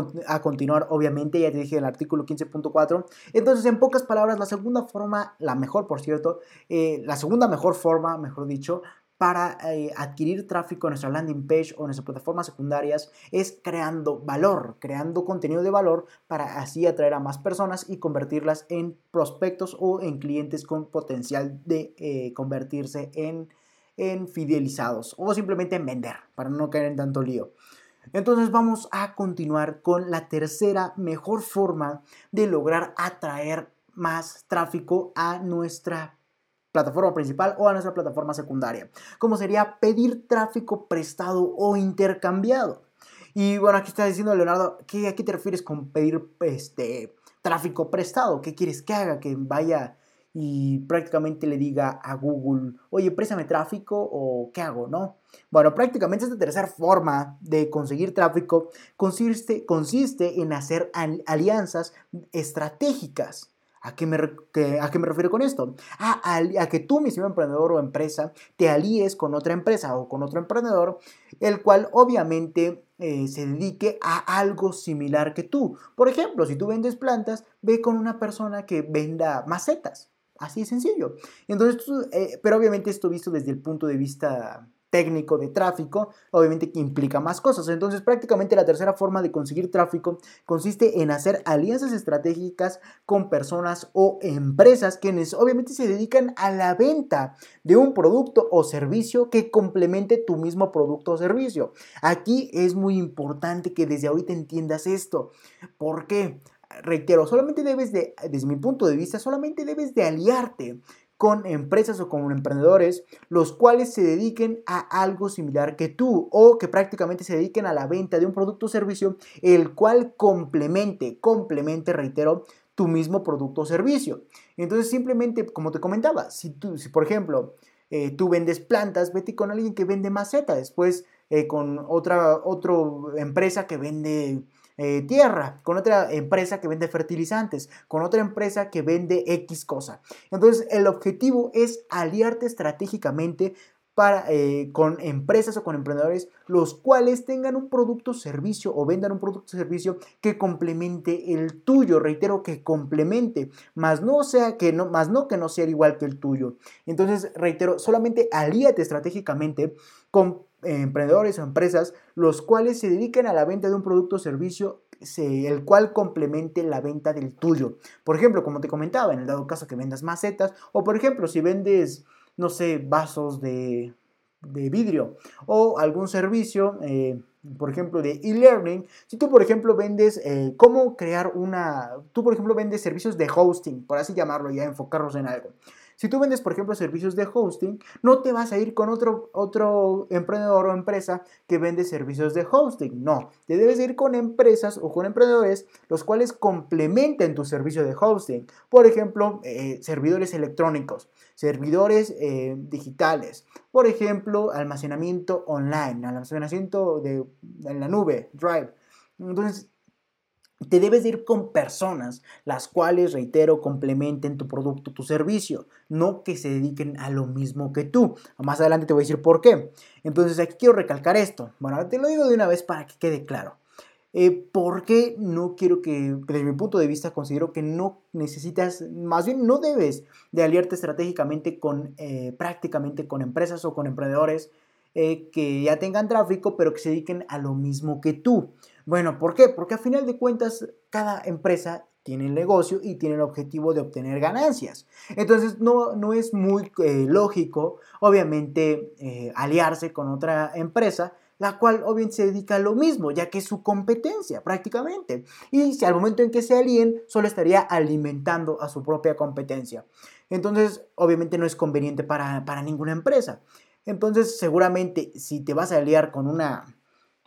continuar, obviamente, ya te dije el artículo 15.4. Entonces, en pocas palabras, la segunda forma, la mejor, por cierto, eh, la segunda mejor forma, mejor dicho, para eh, adquirir tráfico en nuestra landing page o en nuestras plataformas secundarias es creando valor, creando contenido de valor para así atraer a más personas y convertirlas en prospectos o en clientes con potencial de convertirse en en fidelizados o simplemente en vender para no caer en tanto lío. Entonces vamos a continuar con la tercera mejor forma de lograr atraer más tráfico a nuestra plataforma principal o a nuestra plataforma secundaria, como sería pedir tráfico prestado o intercambiado. Y bueno, aquí está diciendo Leonardo, ¿qué, ¿a qué te refieres con pedir este, tráfico prestado? ¿Qué quieres que haga? Que vaya y prácticamente le diga a Google, oye, préstame tráfico o qué hago, ¿no? Bueno, prácticamente esta tercera forma de conseguir tráfico consiste, consiste en hacer alianzas estratégicas. ¿A qué, me, ¿A qué me refiero con esto? A, a, que tú, mismo emprendedor o empresa, te alíes con otra empresa o con otro emprendedor, el cual obviamente eh, se dedique a algo similar que tú. Por ejemplo, si tú vendes plantas, ve con una persona que venda macetas. Así de sencillo. Entonces, eh, pero obviamente esto visto desde el punto de vista técnico de tráfico, obviamente que implica más cosas. Entonces, prácticamente la tercera forma de conseguir tráfico consiste en hacer alianzas estratégicas con personas o empresas quienes obviamente se dedican a la venta de un producto o servicio que complemente tu mismo producto o servicio. Aquí es muy importante que desde ahorita entiendas esto. ¿Por qué? Reitero, solamente debes de, desde mi punto de vista, solamente debes de aliarte con empresas o con emprendedores los cuales se dediquen a algo similar que tú o que prácticamente se dediquen a la venta de un producto o servicio el cual complemente, complemente, reitero, tu mismo producto o servicio. Entonces simplemente, como te comentaba, si tú, si por ejemplo, eh, tú vendes plantas, vete con alguien que vende maceta, después eh, con otra, otra empresa que vende eh, tierra, con otra empresa que vende fertilizantes, con otra empresa que vende X cosa. Entonces el objetivo es aliarte estratégicamente para, eh, con empresas o con emprendedores los cuales tengan un producto o servicio o vendan un producto o servicio que complemente el tuyo, reitero que complemente, más no sea que no, más no que no sea igual que el tuyo. Entonces, reitero, solamente alíate estratégicamente con emprendedores o empresas los cuales se dediquen a la venta de un producto o servicio el cual complemente la venta del tuyo. Por ejemplo, como te comentaba, en el dado caso que vendas macetas o por ejemplo, si vendes, no sé, vasos de, vidrio o algún servicio, eh, por ejemplo, de e-learning, si tú, por ejemplo, vendes eh, cómo crear una, tú, por ejemplo, vendes servicios de hosting, por así llamarlo, ya enfocarnos en algo. Si tú vendes, por ejemplo, servicios de hosting, no te vas a ir con otro, otro emprendedor o empresa que vende servicios de hosting. No, te debes ir con empresas o con emprendedores los cuales complementen tu servicio de hosting. Por ejemplo, eh, servidores electrónicos, servidores eh, digitales. Por ejemplo, almacenamiento online, almacenamiento de, en la nube, Drive. Entonces, te debes ir con personas, las cuales, reitero, complementen tu producto, tu servicio, no que se dediquen a lo mismo que tú. Más adelante te voy a decir por qué. Entonces aquí quiero recalcar esto. Bueno, te lo digo de una vez para que quede claro. Eh, ¿Por qué no quiero que, desde mi punto de vista, considero que no necesitas, más bien no debes de aliarte estratégicamente con eh, prácticamente con empresas o con emprendedores eh, que ya tengan tráfico, pero que se dediquen a lo mismo que tú? Bueno, ¿por qué? Porque a final de cuentas, cada empresa tiene el negocio y tiene el objetivo de obtener ganancias. Entonces no, no es muy eh, lógico, obviamente, eh, aliarse con otra empresa la cual obviamente se dedica a lo mismo, ya que es su competencia prácticamente. Y si al momento en que se alíen, solo estaría alimentando a su propia competencia. Entonces, obviamente no es conveniente para, para ninguna empresa. Entonces, seguramente si te vas a aliar con una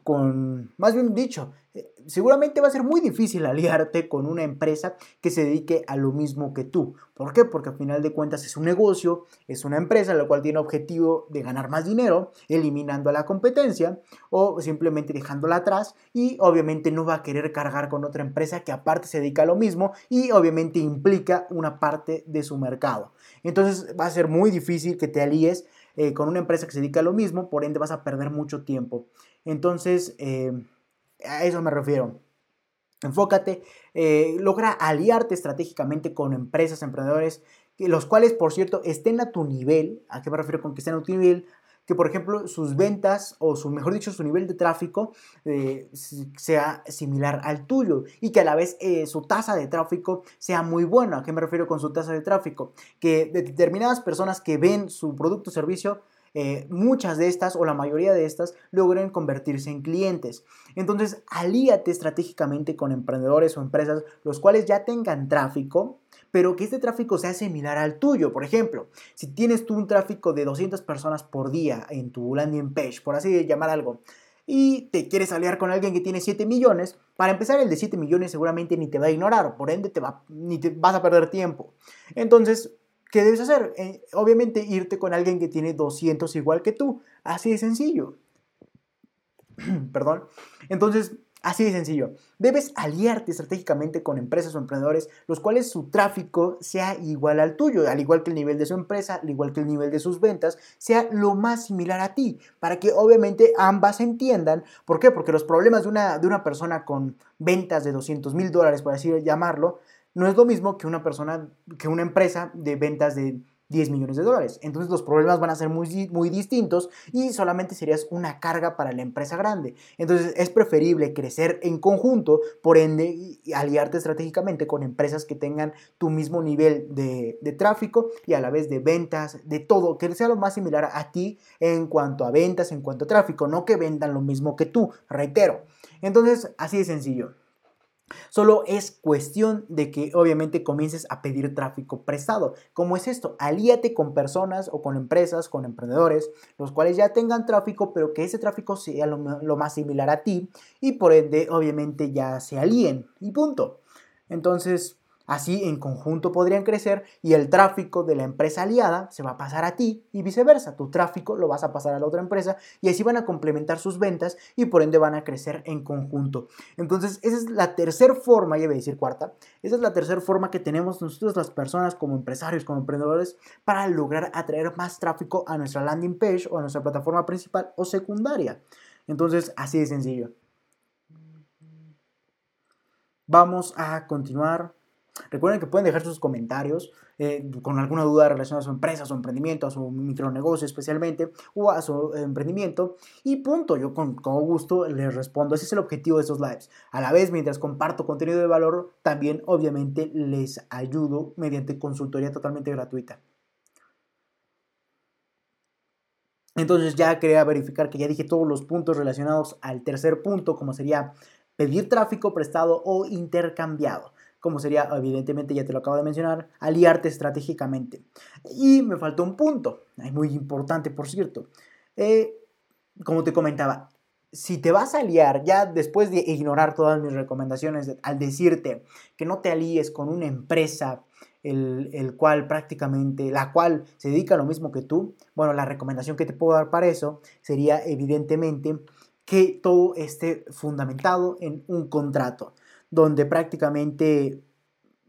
con, más bien dicho, eh, seguramente va a ser muy difícil aliarte con una empresa que se dedique a lo mismo que tú. ¿Por qué? Porque al final de cuentas es un negocio, es una empresa la cual tiene objetivo de ganar más dinero, eliminando a la competencia o simplemente dejándola atrás y obviamente no va a querer cargar con otra empresa que aparte se dedica a lo mismo y obviamente implica una parte de su mercado. Entonces va a ser muy difícil que te alíes eh, con una empresa que se dedica a lo mismo, por ende vas a perder mucho tiempo. Entonces, eh, a eso me refiero. Enfócate, eh, logra aliarte estratégicamente con empresas, emprendedores, los cuales, por cierto, estén a tu nivel. ¿A qué me refiero con que estén a tu nivel? que por ejemplo sus ventas o su mejor dicho su nivel de tráfico eh, sea similar al tuyo y que a la vez su tasa de tráfico sea muy buena. ¿A qué me refiero con su tasa de tráfico? Que de determinadas personas que ven su producto o servicio eh, muchas de estas o la mayoría de estas logren convertirse en clientes. Entonces, alíate estratégicamente con emprendedores o empresas los cuales ya tengan tráfico, pero que este tráfico sea similar al tuyo. Por ejemplo, si tienes tú un tráfico de 200 personas por día en tu landing page, por así llamar algo, y te quieres aliar con alguien que tiene 7 millones, para empezar el de 7 millones seguramente ni te va a ignorar, por ende te va, ni te vas a perder tiempo. Entonces, ¿qué debes hacer? Eh, obviamente irte con alguien que tiene 200 igual que tú, así de sencillo. Perdón. Entonces, Así de sencillo. Debes aliarte estratégicamente con empresas o emprendedores los cuales su tráfico sea igual al tuyo, al igual que el nivel de su empresa, al igual que el nivel de sus ventas, sea lo más similar a ti, para que obviamente ambas entiendan. ¿Por qué? Porque los problemas de una, de una persona con ventas de 200 mil dólares, por así llamarlo, no es lo mismo que una persona, que una empresa de ventas de 10 millones de dólares. Entonces los problemas van a ser muy, muy distintos y solamente serías una carga para la empresa grande. Entonces es preferible crecer en conjunto, por ende, aliarte estratégicamente con empresas que tengan tu mismo nivel de, de tráfico y a la vez de ventas, de todo, que sea lo más similar a ti en cuanto a ventas, en cuanto a tráfico, no que vendan lo mismo que tú, reitero. Entonces, así de sencillo. Solo es cuestión de que obviamente comiences a pedir tráfico prestado. ¿Cómo es esto? Alíate con personas o con empresas, con emprendedores, los cuales ya tengan tráfico, pero que ese tráfico sea lo, lo más similar a ti y por ende obviamente ya se alíen y punto. Entonces, Así en conjunto podrían crecer y el tráfico de la empresa aliada se va a pasar a ti y viceversa. Tu tráfico lo vas a pasar a la otra empresa y así van a complementar sus ventas y por ende van a crecer en conjunto. Entonces, esa es la tercera forma, ya voy a decir cuarta, esa es la tercera forma que tenemos nosotros las personas como empresarios, como emprendedores, para lograr atraer más tráfico a nuestra landing page o a nuestra plataforma principal o secundaria. Entonces, así de sencillo. Vamos a continuar Recuerden que pueden dejar sus comentarios eh, con alguna duda relacionada a su empresa, a su emprendimiento, a su micronegocio especialmente, o a su emprendimiento. Y punto, yo con, con gusto les respondo. Ese es el objetivo de estos lives. A la vez, mientras comparto contenido de valor, también obviamente les ayudo mediante consultoría totalmente gratuita. Entonces ya quería verificar que ya dije todos los puntos relacionados al tercer punto, como sería pedir tráfico prestado o intercambiado como sería, evidentemente ya te lo acabo de mencionar, aliarte estratégicamente. Y me faltó un punto, muy importante por cierto. Eh, como te comentaba, si te vas a aliar, ya después de ignorar todas mis recomendaciones, al decirte que no te alíes con una empresa, el, el, cual prácticamente, la cual se dedica a lo mismo que tú, bueno, la recomendación que te puedo dar para eso sería evidentemente que todo esté fundamentado en un contrato donde prácticamente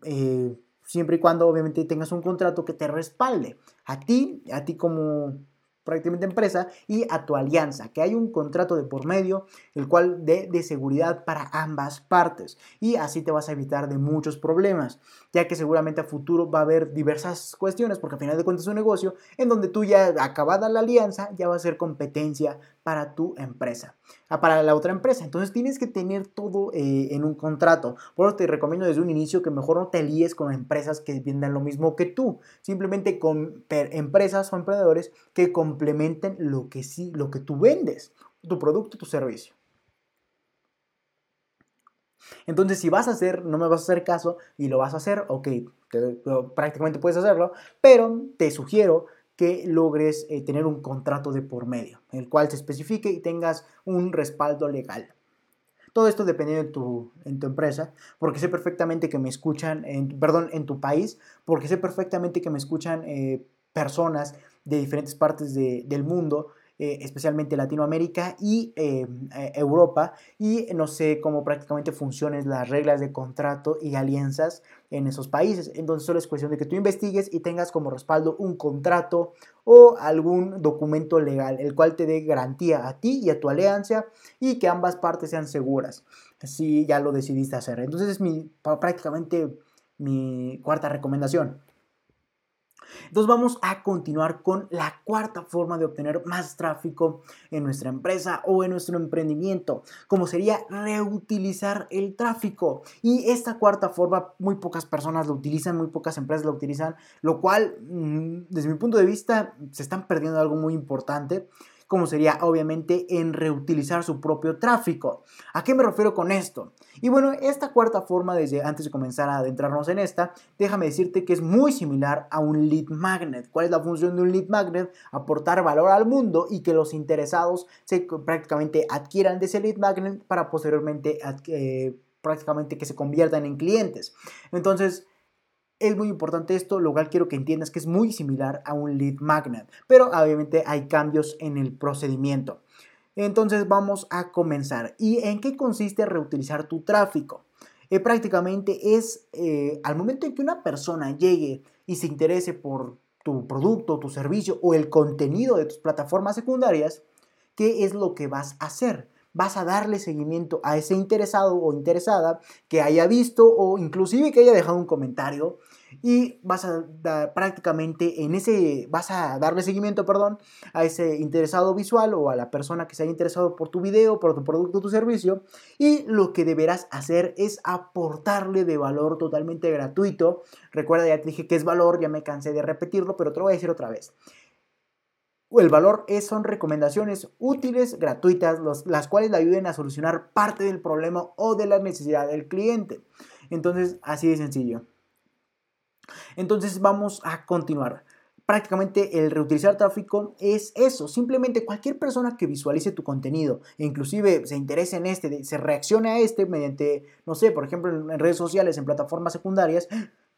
eh, siempre y cuando obviamente tengas un contrato que te respalde a ti, a ti como prácticamente empresa y a tu alianza, que hay un contrato de por medio, el cual dé de seguridad para ambas partes. Y así te vas a evitar de muchos problemas, ya que seguramente a futuro va a haber diversas cuestiones, porque al final de cuentas es un negocio en donde tú ya acabada la alianza ya va a ser competencia para tu empresa, ah, para la otra empresa. Entonces tienes que tener todo eh, en un contrato. Por eso te recomiendo desde un inicio que mejor no te líes con empresas que vendan lo mismo que tú. Simplemente con empresas o emprendedores que complementen lo que sí, lo que tú vendes, tu producto, tu servicio. Entonces, si vas a hacer, no me vas a hacer caso y lo vas a hacer, ok, prácticamente puedes hacerlo, pero te sugiero que logres eh, tener un contrato de por medio, el cual se especifique y tengas un respaldo legal. Todo esto depende de tu, tu empresa, porque sé perfectamente que me escuchan, en, perdón, en tu país, porque sé perfectamente que me escuchan eh, personas de diferentes partes del mundo eh, especialmente Latinoamérica y eh, eh, Europa, y no sé cómo prácticamente funcionan las reglas de contrato y alianzas en esos países. Entonces solo es cuestión de que tú investigues y tengas como respaldo un contrato o algún documento legal, el cual te dé garantía a ti y a tu alianza y que ambas partes sean seguras, si ya lo decidiste hacer. Entonces es mi, prácticamente mi cuarta recomendación. Entonces vamos a continuar con la cuarta forma de obtener más tráfico en nuestra empresa o en nuestro emprendimiento, como sería reutilizar el tráfico. Y esta cuarta forma muy pocas personas lo utilizan, muy pocas empresas lo utilizan, lo cual mm, desde mi punto de vista se están perdiendo algo muy importante como sería obviamente en reutilizar su propio tráfico. ¿A qué me refiero con esto? Y bueno, esta cuarta forma, desde antes de comenzar a adentrarnos en esta, déjame decirte que es muy similar a un lead magnet. ¿Cuál es la función de un lead magnet? Aportar valor al mundo y que los interesados se prácticamente adquieran de ese lead magnet para posteriormente eh, prácticamente que se conviertan en clientes. Entonces, es muy importante esto, lo cual quiero que entiendas que es muy similar a un lead magnet, pero obviamente hay cambios en el procedimiento. Entonces vamos a comenzar. ¿Y en qué consiste reutilizar tu tráfico? Eh, prácticamente es eh, al momento en que una persona llegue y se interese por tu producto, tu servicio o el contenido de tus plataformas secundarias, ¿qué es lo que vas a hacer? Vas a darle seguimiento a ese interesado o interesada que haya visto o inclusive que haya dejado un comentario y vas a dar prácticamente en ese, vas a darle seguimiento, perdón, a ese interesado visual o a la persona que se haya interesado por tu video, por tu producto, tu servicio y lo que deberás hacer es aportarle de valor totalmente gratuito. Recuerda, ya te dije que es valor, ya me cansé de repetirlo, pero te lo voy a decir otra vez. El valor es, son recomendaciones útiles, gratuitas, las cuales le ayuden a solucionar parte del problema o de la necesidad del cliente. Entonces, así de sencillo. Entonces vamos a continuar. Prácticamente el reutilizar tráfico es eso, simplemente cualquier persona que visualice tu contenido e inclusive se interese en este, se reaccione a este mediante, no sé, por ejemplo en redes sociales, en plataformas secundarias,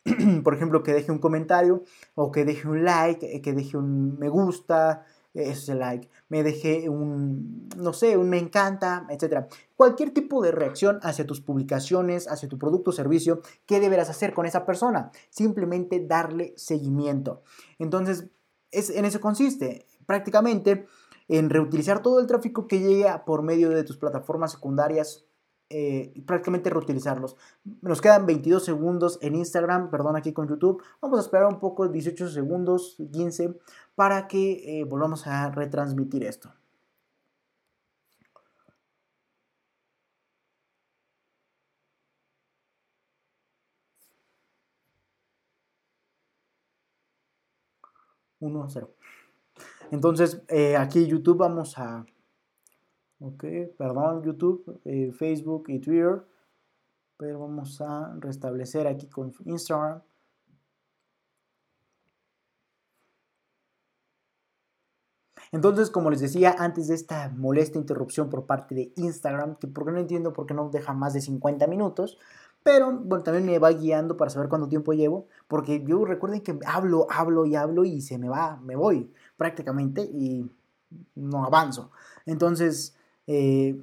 por ejemplo que deje un comentario o que deje un like, que deje un me gusta, ese like, me dejé un, no sé, un me encanta, etc. Cualquier tipo de reacción hacia tus publicaciones, hacia tu producto o servicio, ¿qué deberás hacer con esa persona? Simplemente darle seguimiento. Entonces, es, en eso consiste. Prácticamente en reutilizar todo el tráfico que llegue por medio de tus plataformas secundarias eh, prácticamente reutilizarlos. Nos quedan 22 segundos en Instagram, perdón, aquí con YouTube. Vamos a esperar un poco, 18 segundos, 15, para que eh, volvamos a retransmitir esto. Uno 0. Entonces, eh, aquí YouTube vamos a ok, perdón YouTube, eh, Facebook y Twitter, pero vamos a restablecer aquí con Instagram. Entonces, como les decía antes de esta molesta interrupción por parte de Instagram, que porque no entiendo por qué no deja más de 50 minutos, pero bueno, también me va guiando para saber cuánto tiempo llevo, porque yo recuerden que hablo, hablo y hablo y se me va, me voy prácticamente y no avanzo. Entonces, eh,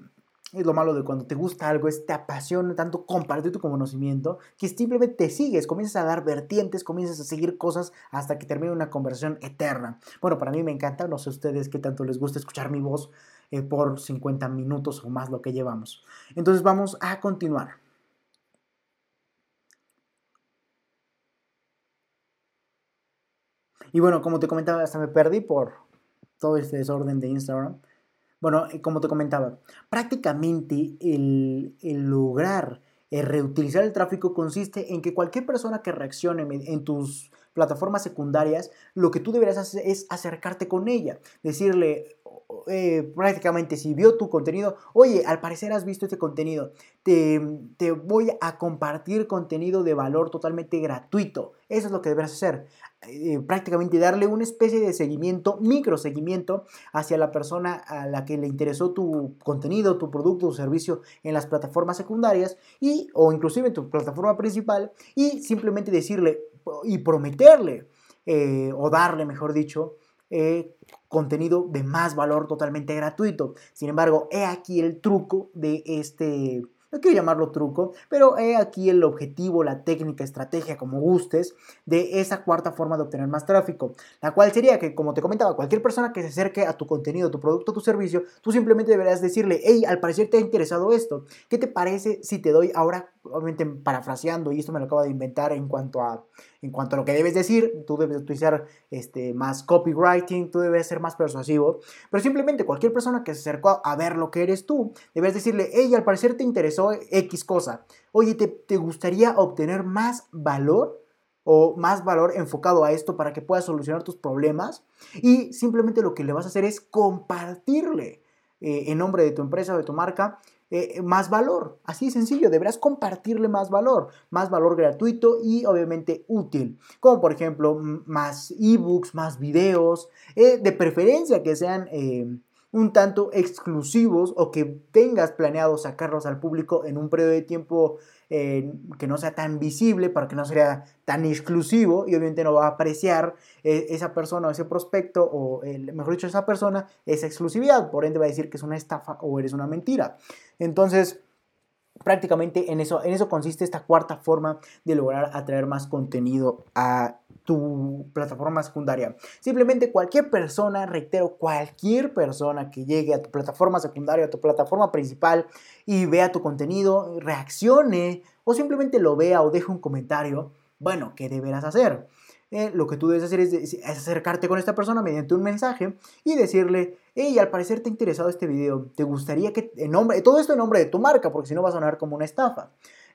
es lo malo de cuando te gusta algo, es te apasiona tanto compartir tu conocimiento que simplemente te sigues, comienzas a dar vertientes, comienzas a seguir cosas hasta que termine una conversación eterna. Bueno, para mí me encanta, no sé ustedes qué tanto les gusta escuchar mi voz eh, por 50 minutos o más lo que llevamos. Entonces vamos a continuar. Y bueno, como te comentaba, hasta me perdí por todo este desorden de Instagram. Bueno, eh, como te comentaba, prácticamente el, lograr eh, reutilizar el tráfico consiste en que cualquier persona que reaccione en tus plataformas secundarias, lo que tú deberías hacer es acercarte con ella, decirle, eh, prácticamente si vio tu contenido, oye, al parecer has visto este contenido, te, te, voy a compartir contenido de valor totalmente gratuito. Eso es lo que deberás hacer. Eh, prácticamente darle una especie de seguimiento, micro seguimiento hacia la persona a la que le interesó tu contenido, tu producto o servicio en las plataformas secundarias y o inclusive en tu plataforma principal y simplemente decirle y prometerle eh, o darle, mejor dicho, eh, contenido de más valor totalmente gratuito. Sin embargo, he aquí el truco de este no quiero llamarlo truco, pero he aquí el objetivo, la técnica, estrategia, como gustes, de esa cuarta forma de obtener más tráfico, la cual sería que, como te comentaba, cualquier persona que se acerque a tu contenido, tu producto, tu servicio, tú simplemente deberás decirle, hey, al parecer te ha interesado esto, ¿qué te parece si te doy ahora, obviamente parafraseando, y esto me lo acabo de inventar en cuanto a, en cuanto a lo que debes decir, tú debes utilizar este, más copywriting, tú debes ser más persuasivo, pero simplemente cualquier persona que se acercó a ver lo que eres tú, debes decirle, hey, al parecer te interesó X cosa. Oye, ¿te, gustaría obtener más valor? o más valor enfocado a esto para que puedas solucionar tus problemas y simplemente lo que le vas a hacer es compartirle eh, en nombre de tu empresa o de tu marca eh, más valor. Así de sencillo, deberás compartirle más valor, más valor gratuito y obviamente útil, como por ejemplo más ebooks, más videos, eh, de preferencia que sean un tanto exclusivos o que tengas planeado sacarlos al público en un periodo de tiempo eh, que no sea tan visible para que no sea tan exclusivo y obviamente no va a apreciar eh, esa persona o ese prospecto o mejor dicho esa persona esa exclusividad. Por ende va a decir que es una estafa o eres una mentira. Entonces prácticamente en eso, en eso consiste esta cuarta forma de lograr atraer más contenido a tu plataforma secundaria. Simplemente cualquier persona, reitero, cualquier persona que llegue a tu plataforma secundaria, a tu plataforma principal y vea tu contenido, reaccione o simplemente lo vea o deje un comentario, bueno, ¿qué deberás hacer? Eh, lo que tú debes hacer es, acercarte con esta persona mediante un mensaje y decirle, hey, al parecer te ha interesado este video, ¿te gustaría que, nombre, todo esto en nombre de tu marca, porque si no va a sonar como una estafa.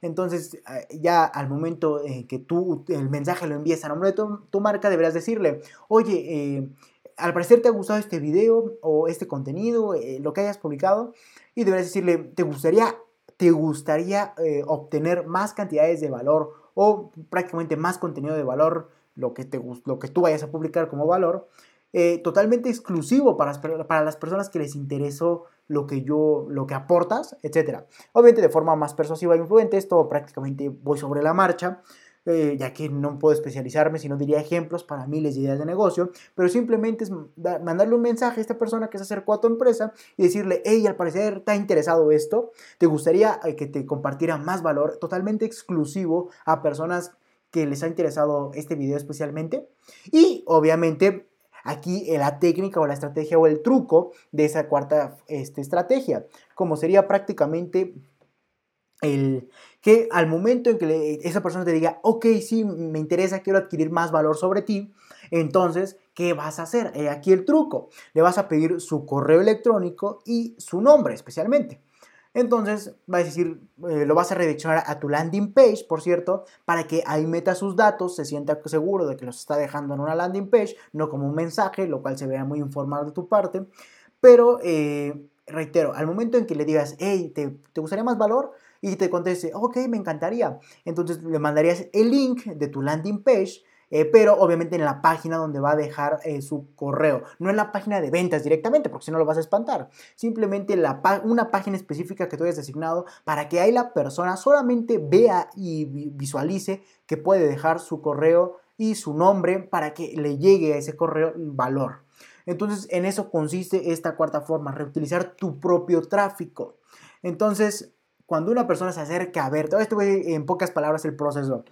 Entonces, eh, ya al momento que tú el mensaje lo envíes a nombre de tu, marca, deberás decirle, oye, eh, al parecer te ha gustado este video o este contenido, lo que hayas publicado, y deberás decirle, ¿te gustaría, te gustaría obtener más cantidades de valor o prácticamente más contenido de valor lo que, te, lo que tú vayas a publicar como valor, eh, totalmente exclusivo para, para las personas que les interesó lo que yo, lo que aportas, etc. Obviamente de forma más persuasiva e influente, esto prácticamente voy sobre la marcha, eh, ya que no puedo especializarme, sino diría ejemplos para miles de ideas de negocio, pero simplemente es mandarle un mensaje a esta persona que se acercó a tu empresa y decirle, hey, al parecer te ha interesado esto, te gustaría eh, que te compartiera más valor, totalmente exclusivo a personas que les ha interesado este video especialmente. Y obviamente aquí la técnica o la estrategia o el truco de esa cuarta este, estrategia, como sería prácticamente el que al momento en que esa persona te diga, ok, sí, me interesa, quiero adquirir más valor sobre ti, entonces, ¿qué vas a hacer? aquí el truco. Le vas a pedir su correo electrónico y su nombre especialmente. Entonces, va a decir, eh, lo vas a redireccionar a tu landing page, por cierto, para que ahí meta sus datos, se sienta seguro de que los está dejando en una landing page, no como un mensaje, lo cual se vea muy informal de tu parte. Pero, eh, reitero, al momento en que le digas, hey, ¿te, ¿te gustaría más valor? Y te conteste, ok, me encantaría. Entonces le mandarías el link de tu landing page eh, pero obviamente en la página donde va a dejar eh, su correo, no en la página de ventas directamente, porque si no lo vas a espantar, simplemente una página específica que tú hayas designado para que ahí la persona solamente vea y visualice que puede dejar su correo y su nombre para que le llegue a ese correo valor. Entonces, en eso consiste esta cuarta forma, reutilizar tu propio tráfico. Entonces, cuando una persona se acerca a ver, todo esto en pocas palabras el proceso.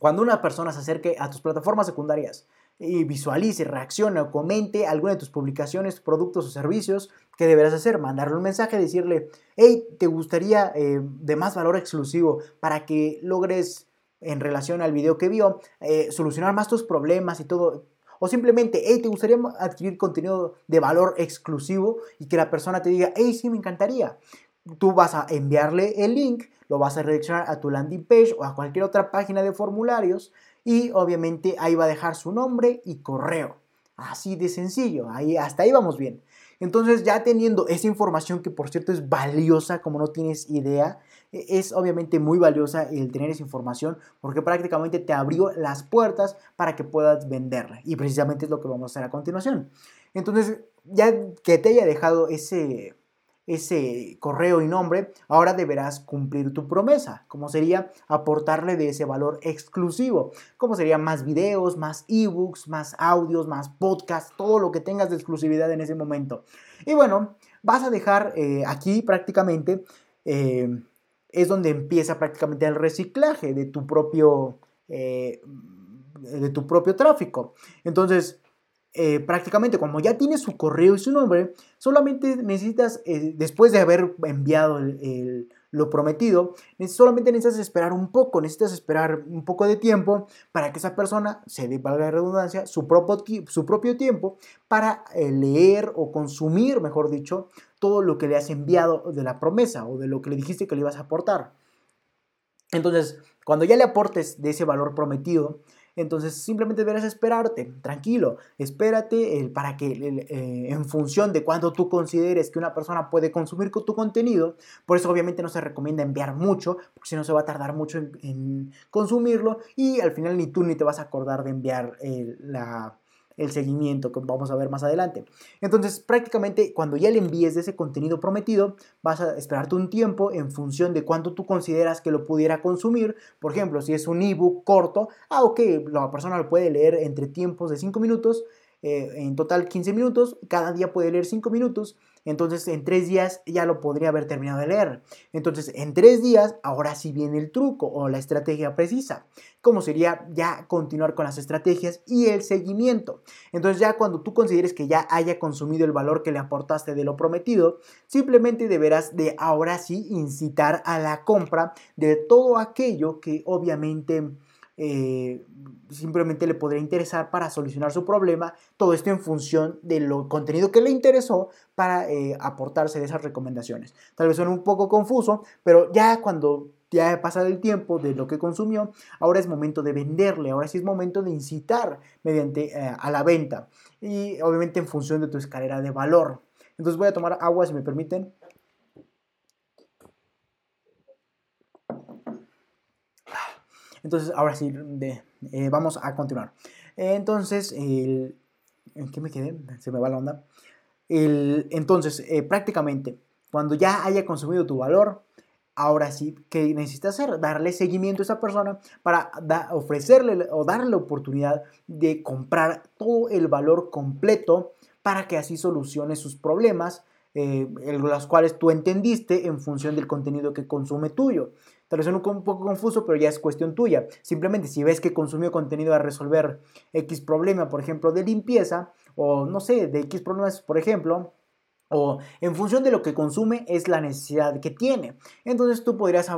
Cuando una persona se acerque a tus plataformas secundarias y visualice, reaccione o comente alguna de tus publicaciones, productos o servicios, ¿qué deberás hacer? Mandarle un mensaje, decirle, hey, ¿te gustaría eh, de más valor exclusivo para que logres en relación al video que vio, eh, solucionar más tus problemas y todo, o simplemente, hey, ¿te gustaría adquirir contenido de valor exclusivo? Y que la persona te diga, hey, sí, me encantaría. Tú vas a enviarle el link, lo vas a redireccionar a tu landing page o a cualquier otra página de formularios y obviamente ahí va a dejar su nombre y correo. Así de sencillo, ahí, hasta ahí vamos bien. Entonces ya teniendo esa información que por cierto es valiosa como no tienes idea, e, es obviamente muy valiosa el tener esa información porque prácticamente te abrió las puertas para que puedas venderla y precisamente es lo que vamos a hacer a continuación. Entonces ya que te haya dejado ese ese correo y nombre, ahora deberás cumplir tu promesa, como sería aportarle de ese valor exclusivo, como sería más videos, más ebooks, más audios, más podcasts, todo lo que tengas de exclusividad en ese momento. Y bueno, vas a dejar eh, aquí prácticamente, eh, es donde empieza prácticamente el reciclaje de tu propio, eh, de tu propio tráfico. Entonces, eh, prácticamente como ya tienes su correo y su nombre, solamente necesitas, eh, después de haber enviado lo prometido, solamente necesitas esperar un poco, necesitas esperar un poco de tiempo para que esa persona se dé, valga la redundancia, su propio, su propio tiempo para eh, leer o consumir, mejor dicho, todo lo que le has enviado de la promesa o de lo que le dijiste que le ibas a aportar. Entonces, cuando ya le aportes de ese valor prometido, entonces simplemente deberás esperarte, tranquilo, espérate para que eh, en función de cuando tú consideres que una persona puede consumir tu contenido, por eso obviamente no se recomienda enviar mucho, porque si no se va a tardar mucho en, consumirlo y al final ni tú ni te vas a acordar de enviar la el seguimiento que vamos a ver más adelante. Entonces, prácticamente cuando ya le envíes de ese contenido prometido, vas a esperarte un tiempo en función de cuánto tú consideras que lo pudiera consumir. Por ejemplo, si es un ebook corto, ah, ok, la persona lo puede leer entre tiempos de 5 minutos, eh, en total 15 minutos, cada día puede leer 5 minutos entonces en tres días ya lo podría haber terminado de leer. Entonces en tres días ahora sí viene el truco o la estrategia precisa. Como sería ya continuar con las estrategias y el seguimiento. Entonces ya cuando tú consideres que ya haya consumido el valor que le aportaste de lo prometido, simplemente deberás de ahora sí incitar a la compra de todo aquello que obviamente eh, simplemente le podría interesar para solucionar su problema. Todo esto en función del contenido que le interesó para eh, aportarse de esas recomendaciones. Tal vez suene un poco confuso, pero ya cuando ya ha pasado el tiempo de lo que consumió, ahora es momento de venderle, ahora sí es momento de incitar mediante eh, a la venta y obviamente en función de tu escalera de valor. Entonces voy a tomar agua si me permiten. Entonces, ahora sí, eh, vamos a continuar. Entonces, ¿en qué me quedé? Se me va la onda. entonces, eh, prácticamente, cuando ya haya consumido tu valor, ahora sí, ¿qué necesitas hacer? Darle seguimiento a esa persona para ofrecerle o darle la oportunidad de comprar todo el valor completo para que así solucione sus problemas, eh, los cuales tú entendiste en función del contenido que consume tuyo. Tal vez un poco confuso, pero ya es cuestión tuya. Simplemente si ves que consumió contenido a resolver X problema, por ejemplo, de limpieza, o no sé, de X problemas, por ejemplo, o en función de lo que consume es la necesidad que tiene. Entonces tú podrías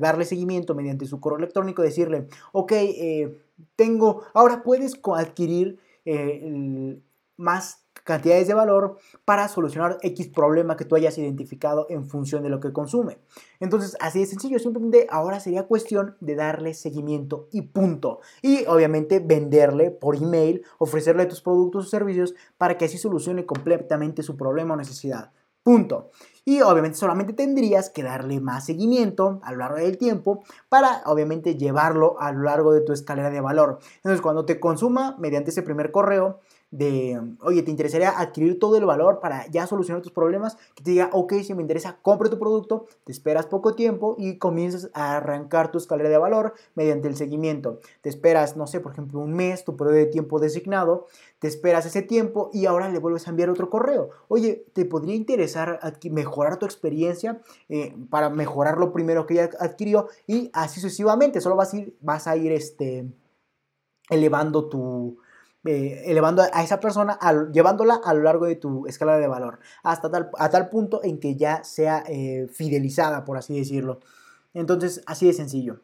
darle seguimiento mediante su correo electrónico, decirle, ok, eh, tengo, ahora puedes adquirir eh, más cantidades de valor para solucionar X problema que tú hayas identificado en función de lo que consume. Entonces, así de sencillo, simplemente ahora sería cuestión de darle seguimiento y punto. Y obviamente venderle por email, ofrecerle tus productos o servicios para que así solucione completamente su problema o necesidad. Punto. Y obviamente solamente tendrías que darle más seguimiento a lo largo del tiempo para obviamente llevarlo a lo largo de tu escalera de valor. Entonces cuando te consuma mediante ese primer correo, de, oye, ¿te interesaría adquirir todo el valor para ya solucionar tus problemas? Que te diga, ok, si me interesa, compre tu producto, te esperas poco tiempo y comienzas a arrancar tu escalera de valor mediante el seguimiento. Te esperas, no sé, por ejemplo, un mes, tu periodo de tiempo designado, te esperas ese tiempo y ahora le vuelves a enviar otro correo. Oye, ¿te podría interesar mejorar tu experiencia eh, para mejorar lo primero que ya adquirió? Y así sucesivamente, solo vas a ir, vas a ir este, elevando tu eh, elevando a esa persona, llevándola a lo largo de tu escala de valor, hasta tal, a tal punto en que ya sea eh, fidelizada, por así decirlo. Entonces, así de sencillo.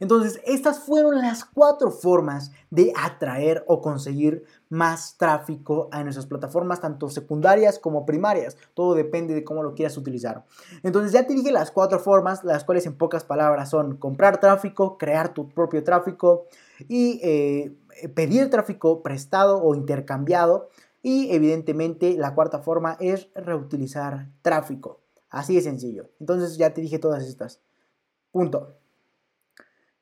Entonces, estas fueron las cuatro formas de atraer o conseguir más tráfico a nuestras plataformas, tanto secundarias como primarias. Todo depende de cómo lo quieras utilizar. Entonces, ya te dije las cuatro formas, las cuales en pocas palabras son comprar tráfico, crear tu propio tráfico y eh, pedir tráfico prestado o intercambiado. Y evidentemente la cuarta forma es reutilizar tráfico. Así de sencillo. Entonces ya te dije todas estas. Punto.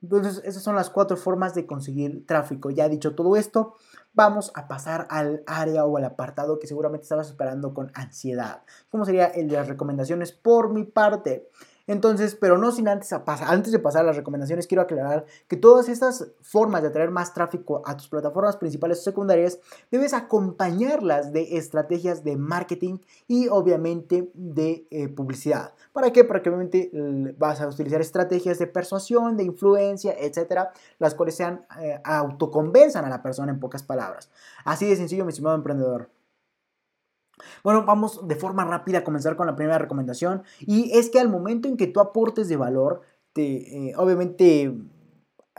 Entonces, esas son las cuatro formas de conseguir tráfico. Ya dicho todo esto, vamos a pasar al área o al apartado que seguramente estabas esperando con ansiedad. ¿Cómo sería el de las recomendaciones por mi parte? Entonces, pero no sin antes, de pasar a las recomendaciones, quiero aclarar que todas estas formas de atraer más tráfico a tus plataformas principales o secundarias, debes acompañarlas de estrategias de marketing y obviamente de eh, publicidad. ¿Para qué? Para que obviamente vas a utilizar estrategias de persuasión, de influencia, etcétera, las cuales sean eh, autoconvenzan a la persona en pocas palabras. Así de sencillo, mi estimado emprendedor. Bueno, vamos de forma rápida a comenzar con la primera recomendación y es que al momento en que tú aportes de valor, te, eh, obviamente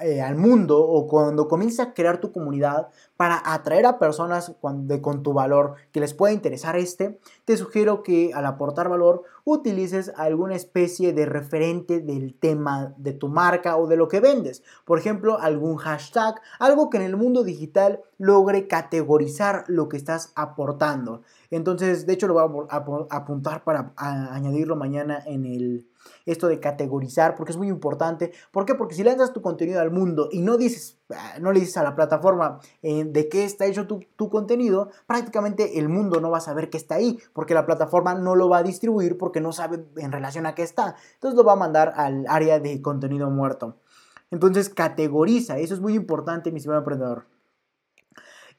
eh, al mundo o cuando comiences a crear tu comunidad para atraer a personas con, con tu valor que les pueda interesar este, te sugiero que al aportar valor utilices alguna especie de referente del tema de tu marca o de lo que vendes. Por ejemplo, algún hashtag, algo que en el mundo digital logre categorizar lo que estás aportando. Entonces, de hecho, lo voy a, apuntar para añadirlo mañana en el esto de categorizar, porque es muy importante. ¿Por qué? Porque si lanzas tu contenido al mundo y no dices, no le dices a la plataforma eh, de qué está hecho tu, tu, contenido, prácticamente el mundo no va a saber que está ahí, porque la plataforma no lo va a distribuir porque no sabe en relación a qué está. Entonces lo va a mandar al área de contenido muerto. Entonces categoriza, eso es muy importante, mi estimado emprendedor.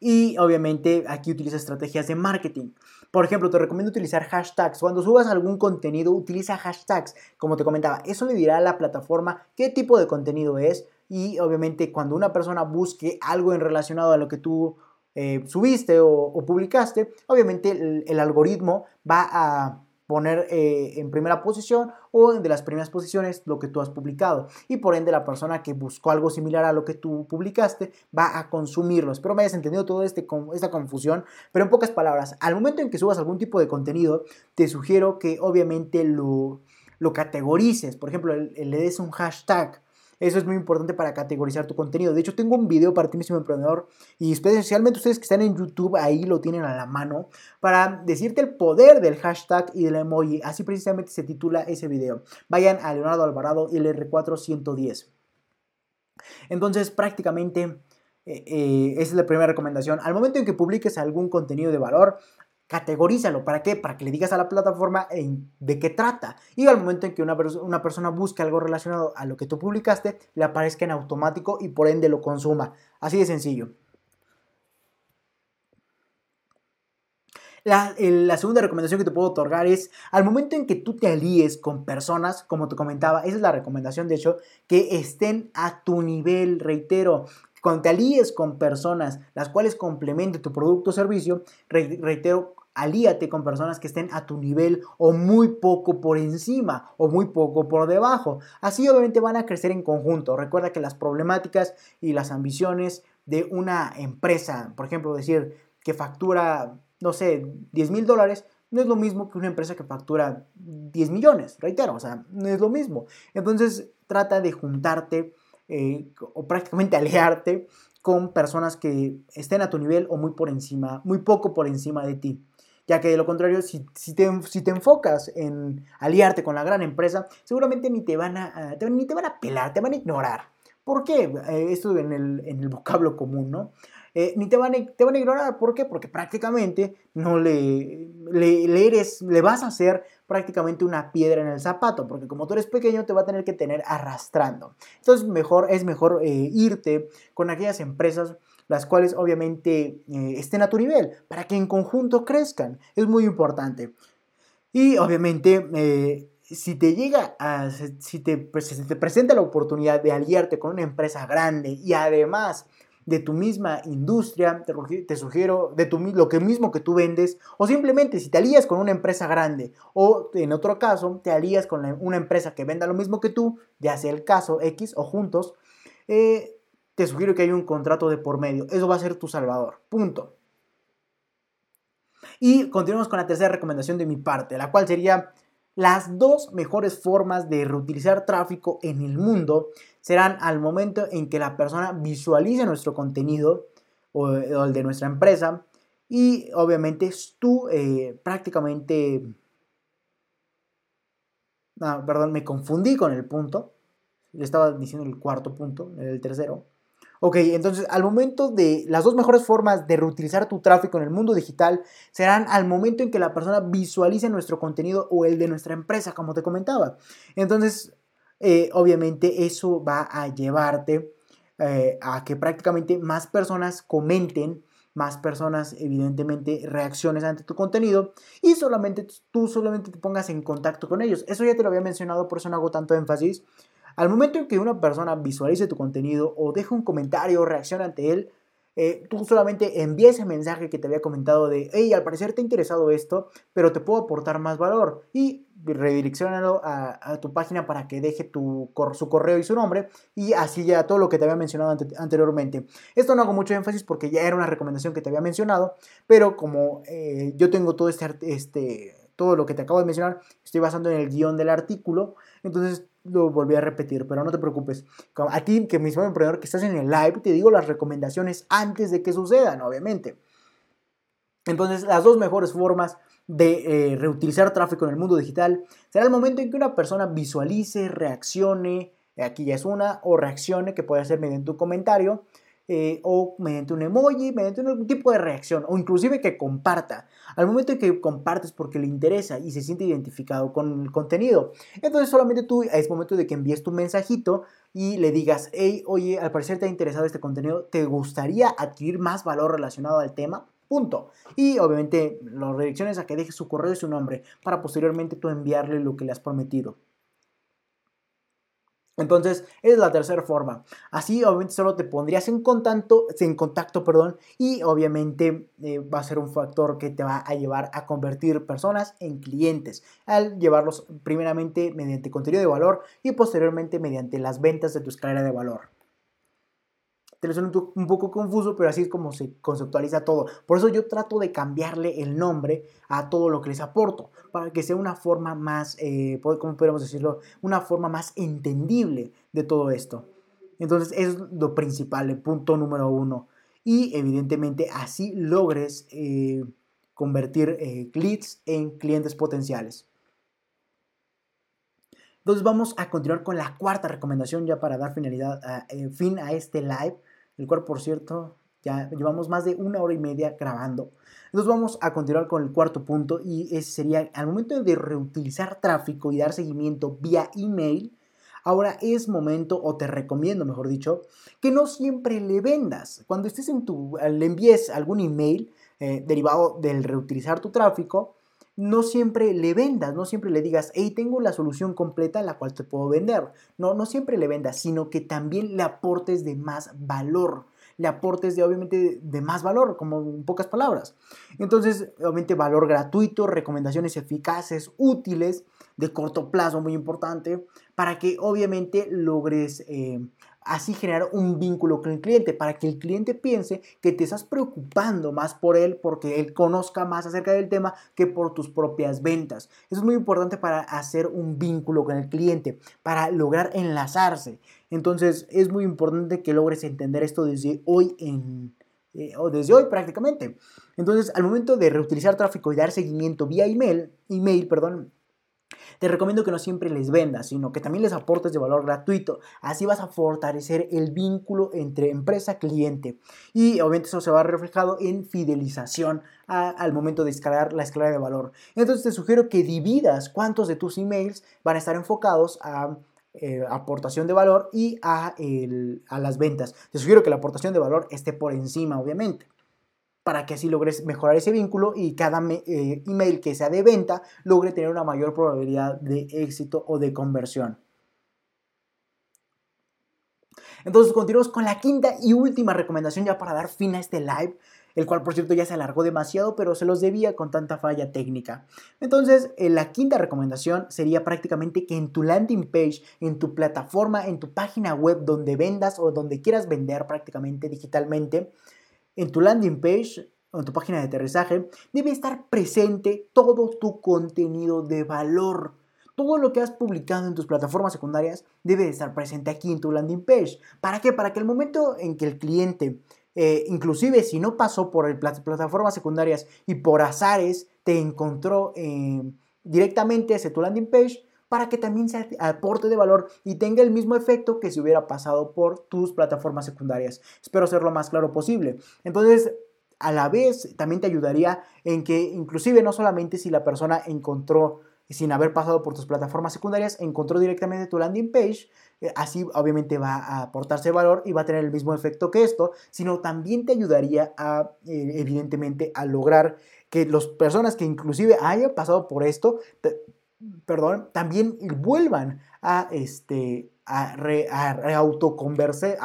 Y obviamente aquí utiliza estrategias de marketing. Por ejemplo, te recomiendo utilizar hashtags. Cuando subas algún contenido, utiliza hashtags. Como te comentaba, eso le dirá a la plataforma qué tipo de contenido es. Y obviamente cuando una persona busque algo en relacionado a lo que tú eh, subiste o, publicaste, obviamente el algoritmo va a poner eh, en primera posición o de las primeras posiciones lo que tú has publicado. Y por ende la persona que buscó algo similar a lo que tú publicaste va a consumirlo. Espero me hayas entendido toda este, esta confusión, pero en pocas palabras, al momento en que subas algún tipo de contenido, te sugiero que obviamente lo, lo categorices. Por ejemplo, le des un hashtag eso es muy importante para categorizar tu contenido. De hecho, tengo un video para ti mismo emprendedor y especialmente ustedes que están en YouTube, ahí lo tienen a la mano, para decirte el poder del hashtag y del emoji. Así precisamente se titula ese video. Vayan a Leonardo Alvarado LR4110. Entonces, prácticamente... Eh, eh, esa es la primera recomendación. Al momento en que publiques algún contenido de valor, categorízalo. ¿Para qué? Para que le digas a la plataforma de qué trata. Y al momento en que una, una, persona busque algo relacionado a lo que tú publicaste, le aparezca en automático y por ende lo consuma. Así de sencillo. La, la, segunda recomendación que te puedo otorgar es al momento en que tú te alíes con personas, como te comentaba, esa es la recomendación de hecho, que estén a tu nivel, reitero, cuando te alíes con personas las cuales complementen tu producto o servicio, reitero, alíate con personas que estén a tu nivel o muy poco por encima o muy poco por debajo. Así obviamente van a crecer en conjunto. Recuerda que las problemáticas y las ambiciones de una empresa, por ejemplo, decir que factura, no sé, 10 mil dólares, no es lo mismo que una empresa que factura 10 millones, reitero, o sea, no es lo mismo. Entonces trata de juntarte eh, o prácticamente aliarte con personas que estén a tu nivel o muy por encima, muy poco por encima de ti ya que de lo contrario, si, te, si te enfocas en aliarte con la gran empresa, seguramente ni te van a, ni te van a pelar, te van a ignorar. ¿Por qué? Eh, esto en el, en el vocablo común, ¿no? Eh, ni te van, a, te van a ignorar. ¿Por qué? Porque prácticamente no le, le, eres, le vas a hacer prácticamente una piedra en el zapato, porque como tú eres pequeño te va a tener que tener arrastrando. Entonces mejor, es mejor eh, irte con aquellas empresas las cuales obviamente eh, estén a tu nivel, para que en conjunto crezcan. Es muy importante. Y obviamente, eh, si te llega a, si te, te presenta la oportunidad de aliarte con una empresa grande y además de tu misma industria, te, sugiero de tu, lo que mismo que tú vendes, o simplemente si te alías con una empresa grande, o en otro caso, te alías con una empresa que venda lo mismo que tú, ya sea el caso X o juntos, eh, te sugiero que hay un contrato de por medio. Eso va a ser tu salvador. Punto. Y continuamos con la tercera recomendación de mi parte, la cual sería las dos mejores formas de reutilizar tráfico en el mundo serán al momento en que la persona visualice nuestro contenido o, el de nuestra empresa y obviamente tú eh, prácticamente... Ah, perdón, me confundí con el punto. Le estaba diciendo el cuarto punto, el tercero. Ok, entonces al momento de las dos mejores formas de reutilizar tu tráfico en el mundo digital serán al momento en que la persona visualice nuestro contenido o el de nuestra empresa, como te comentaba. Entonces, eh, obviamente eso va a llevarte eh, a que prácticamente más personas comenten, más personas evidentemente reacciones ante tu contenido y solamente tú solamente te pongas en contacto con ellos. Eso ya te lo había mencionado, por eso no hago tanto énfasis. Al momento en que una persona visualice tu contenido o deja un comentario o reacciona ante él, eh, tú solamente envía ese mensaje que te había comentado de, hey, al parecer te ha interesado esto, pero te puedo aportar más valor y redireccionalo a, tu página para que deje tu, su correo y su nombre y así ya todo lo que te había mencionado anteriormente. Esto no hago mucho énfasis porque ya era una recomendación que te había mencionado, pero como eh, yo tengo todo este, este, todo lo que te acabo de mencionar, estoy basando en el guion del artículo, entonces lo volví a repetir, pero no te preocupes. A ti, que mismo emprendedor que estás en el live, te digo las recomendaciones antes de que sucedan, obviamente. Entonces, las dos mejores formas de eh, reutilizar tráfico en el mundo digital será el momento en que una persona visualice, reaccione, aquí ya es una, o reaccione, que puede ser mediante un comentario, eh, o mediante un emoji, mediante un tipo de reacción, o inclusive que comparta. Al momento en que compartes porque le interesa y se siente identificado con el contenido, entonces solamente tú es momento de que envíes tu mensajito y le digas, hey, oye, al parecer te ha interesado este contenido, ¿te gustaría adquirir más valor relacionado al tema? Punto. Y obviamente lo redirecciones a que deje su correo y su nombre para posteriormente tú enviarle lo que le has prometido. Entonces, es la tercera forma. Así, obviamente, solo te pondrías en contacto, en contacto perdón, y obviamente eh, va a ser un factor que te va a llevar a convertir personas en clientes, al llevarlos primeramente mediante contenido de valor y posteriormente mediante las ventas de tu escalera de valor te lo un poco confuso, pero así es como se conceptualiza todo. Por eso yo trato de cambiarle el nombre a todo lo que les aporto, para que sea una forma más, eh, ¿cómo podemos decirlo? Una forma más entendible de todo esto. Entonces, es lo principal, el punto número uno. Y evidentemente así logres eh, convertir eh, leads en clientes potenciales. Entonces vamos a continuar con la cuarta recomendación ya para dar finalidad, fin a este live el cual, por cierto, ya llevamos más de una hora y media grabando. Entonces vamos a continuar con el cuarto punto y ese sería al momento de reutilizar tráfico y dar seguimiento vía email. Ahora es momento, o te recomiendo, mejor dicho, que no siempre le vendas. Cuando estés en tu, le envíes algún email eh, derivado del reutilizar tu tráfico, no siempre le vendas, no siempre le digas, hey, tengo la solución completa en la cual te puedo vender. No, no siempre le vendas, sino que también le aportes de más valor. Le aportes de, obviamente, de más valor, como en pocas palabras. Entonces, obviamente, valor gratuito, recomendaciones eficaces, útiles, de corto plazo, muy importante, para que obviamente logres eh, así generar un vínculo con el cliente para que el cliente piense que te estás preocupando más por él porque él conozca más acerca del tema que por tus propias ventas. Eso es muy importante para hacer un vínculo con el cliente, para lograr enlazarse. Entonces es muy importante que logres entender esto desde hoy en, eh, o desde hoy prácticamente. Entonces, al momento de reutilizar tráfico y dar seguimiento vía email, email, perdón, te recomiendo que no siempre les vendas, sino que también les aportes de valor gratuito. Así vas a fortalecer el vínculo entre empresa-cliente. Y obviamente eso se va reflejado en fidelización al momento de escalar la escalera de valor. Entonces te sugiero que dividas cuántos de tus emails van a estar enfocados a eh, aportación de valor y a, a las ventas. Te sugiero que la aportación de valor esté por encima, obviamente para que así logres mejorar ese vínculo y cada eh, email que sea de venta logre tener una mayor probabilidad de éxito o de conversión. Entonces continuamos con la quinta y última recomendación ya para dar fin a este live. el cual por cierto ya se alargó demasiado, pero se los debía con tanta falla técnica. Entonces, eh, la quinta recomendación sería prácticamente que en tu landing page, en tu plataforma, en tu página web donde vendas o donde quieras vender prácticamente digitalmente, en tu landing page en tu página de aterrizaje, debe estar presente todo tu contenido de valor. Todo lo que has publicado en tus plataformas secundarias debe estar presente aquí en tu landing page. ¿Para qué? Para que el momento en que el cliente eh, inclusive si no pasó por el plataformas secundarias y por azares te encontró eh, directamente hacia tu landing page, para que también se aporte de valor y tenga el mismo efecto que si hubiera pasado por tus plataformas secundarias. Espero ser lo más claro posible. Entonces, a la vez, también te ayudaría en que inclusive no solamente si la persona encontró sin haber pasado por tus plataformas secundarias, encontró directamente tu landing page, eh, así obviamente va a aportarse valor y va a tener el mismo efecto que esto, sino también te ayudaría a, eh, evidentemente, a lograr que las personas que inclusive hayan pasado por esto, perdón, también vuelvan a, este, a, autoconvencerse,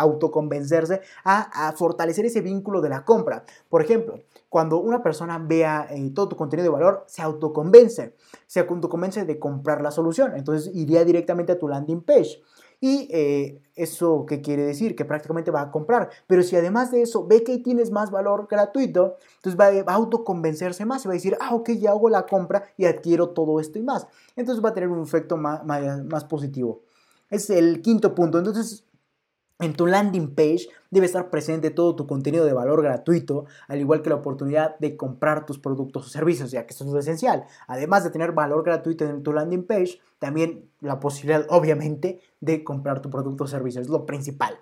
a, a, fortalecer ese vínculo de la compra. Por ejemplo, cuando una persona vea eh, todo tu contenido de valor, se autoconvence, se autoconvence de comprar la solución. Entonces iría directamente a tu landing page. Y eh, eso qué quiere decir? Que prácticamente va a comprar. Pero si además de eso ve que tienes más valor gratuito, entonces va, a autoconvencerse más y va a decir, ah, ok, ya hago la compra y adquiero todo esto y más. Entonces va a tener un efecto más, más positivo. Es el quinto punto. Entonces, en tu landing page debe estar presente todo tu contenido de valor gratuito, al igual que la oportunidad de comprar tus productos o servicios, ya que esto es esencial. Además de tener valor gratuito en tu landing page, también la posibilidad, obviamente, de comprar tu producto o servicio, es lo principal.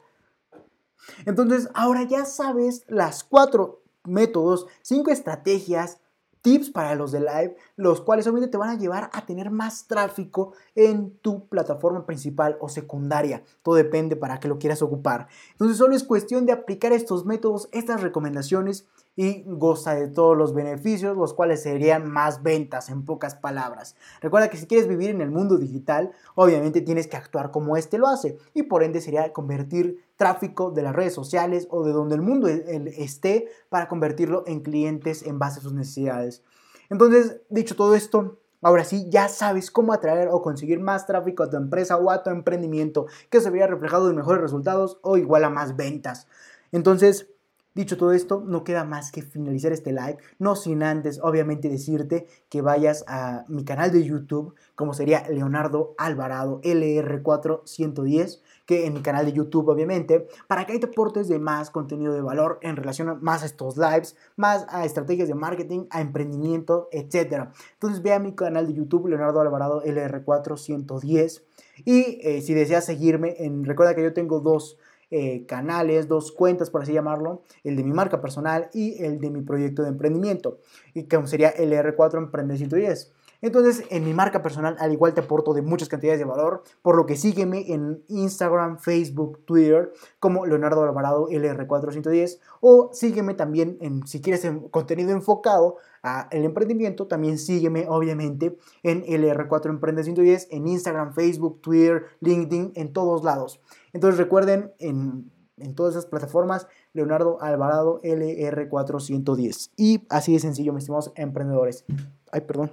Entonces, ahora ya sabes las cuatro métodos, cinco estrategias tips para los de live, los cuales obviamente te van a llevar a tener más tráfico en tu plataforma principal o secundaria. Todo depende para qué lo quieras ocupar. Entonces solo es cuestión de aplicar estos métodos, estas recomendaciones y goza de todos los beneficios, los cuales serían más ventas en pocas palabras. Recuerda que si quieres vivir en el mundo digital, obviamente tienes que actuar como este lo hace y por ende sería convertir tráfico de las redes sociales o de donde el mundo e-, esté para convertirlo en clientes en base a sus necesidades. Entonces, dicho todo esto, Ahora sí, ya sabes cómo atraer o conseguir más tráfico a tu empresa o a tu emprendimiento que se vea reflejado en mejores resultados o igual a más ventas. Entonces, Dicho todo esto, no queda más que finalizar este live, no sin antes obviamente decirte que vayas a mi canal de YouTube, como sería Leonardo Alvarado LR410, que en mi canal de YouTube obviamente, para que ahí te aportes de más contenido de valor en relación a más a estos lives, más a estrategias de marketing, a emprendimiento, etc. Entonces ve a mi canal de YouTube Leonardo Alvarado LR410 y eh, si deseas seguirme, recuerda que yo tengo dos eh, canales, dos cuentas, por así llamarlo, el de mi marca personal y el de mi proyecto de emprendimiento, y como sería el R4 Emprende 110. Entonces, en mi marca personal, al igual te aporto de muchas cantidades de valor, por lo que sígueme en Instagram, Facebook, Twitter, como Leonardo Alvarado LR410, o sígueme también en, si quieres contenido enfocado al emprendimiento, también sígueme obviamente en LR4 Emprende 110, en Instagram, Facebook, Twitter, LinkedIn, en todos lados. Entonces recuerden, en, todas esas plataformas, Leonardo Alvarado LR410. Y así de sencillo, mis estimados emprendedores. Ay, perdón.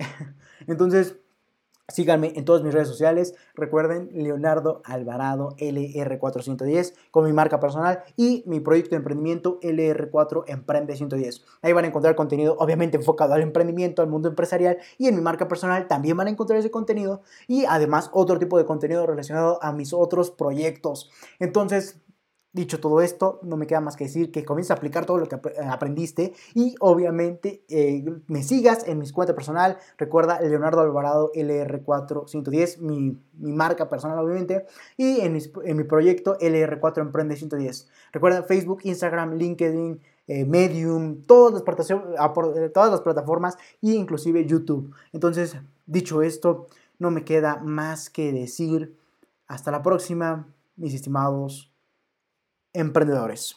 Entonces, síganme en todas mis redes sociales. Recuerden, Leonardo Alvarado LR410 con mi marca personal y mi proyecto de emprendimiento LR4 Emprende 110. Ahí van a encontrar contenido obviamente enfocado al emprendimiento, al mundo empresarial y en mi marca personal también van a encontrar ese contenido y además otro tipo de contenido relacionado a mis otros proyectos. Entonces, Dicho todo esto, no me queda más que decir que comiences a aplicar todo lo que aprendiste y obviamente eh, me sigas en mi cuenta personal. Recuerda Leonardo Alvarado LR410, mi, mi marca personal obviamente, y en, en, mi proyecto LR4 Emprende 110. Recuerda Facebook, Instagram, LinkedIn, eh, Medium, todas las, todas las plataformas e inclusive YouTube. Entonces, dicho esto, no me queda más que decir hasta la próxima, mis estimados emprendedores.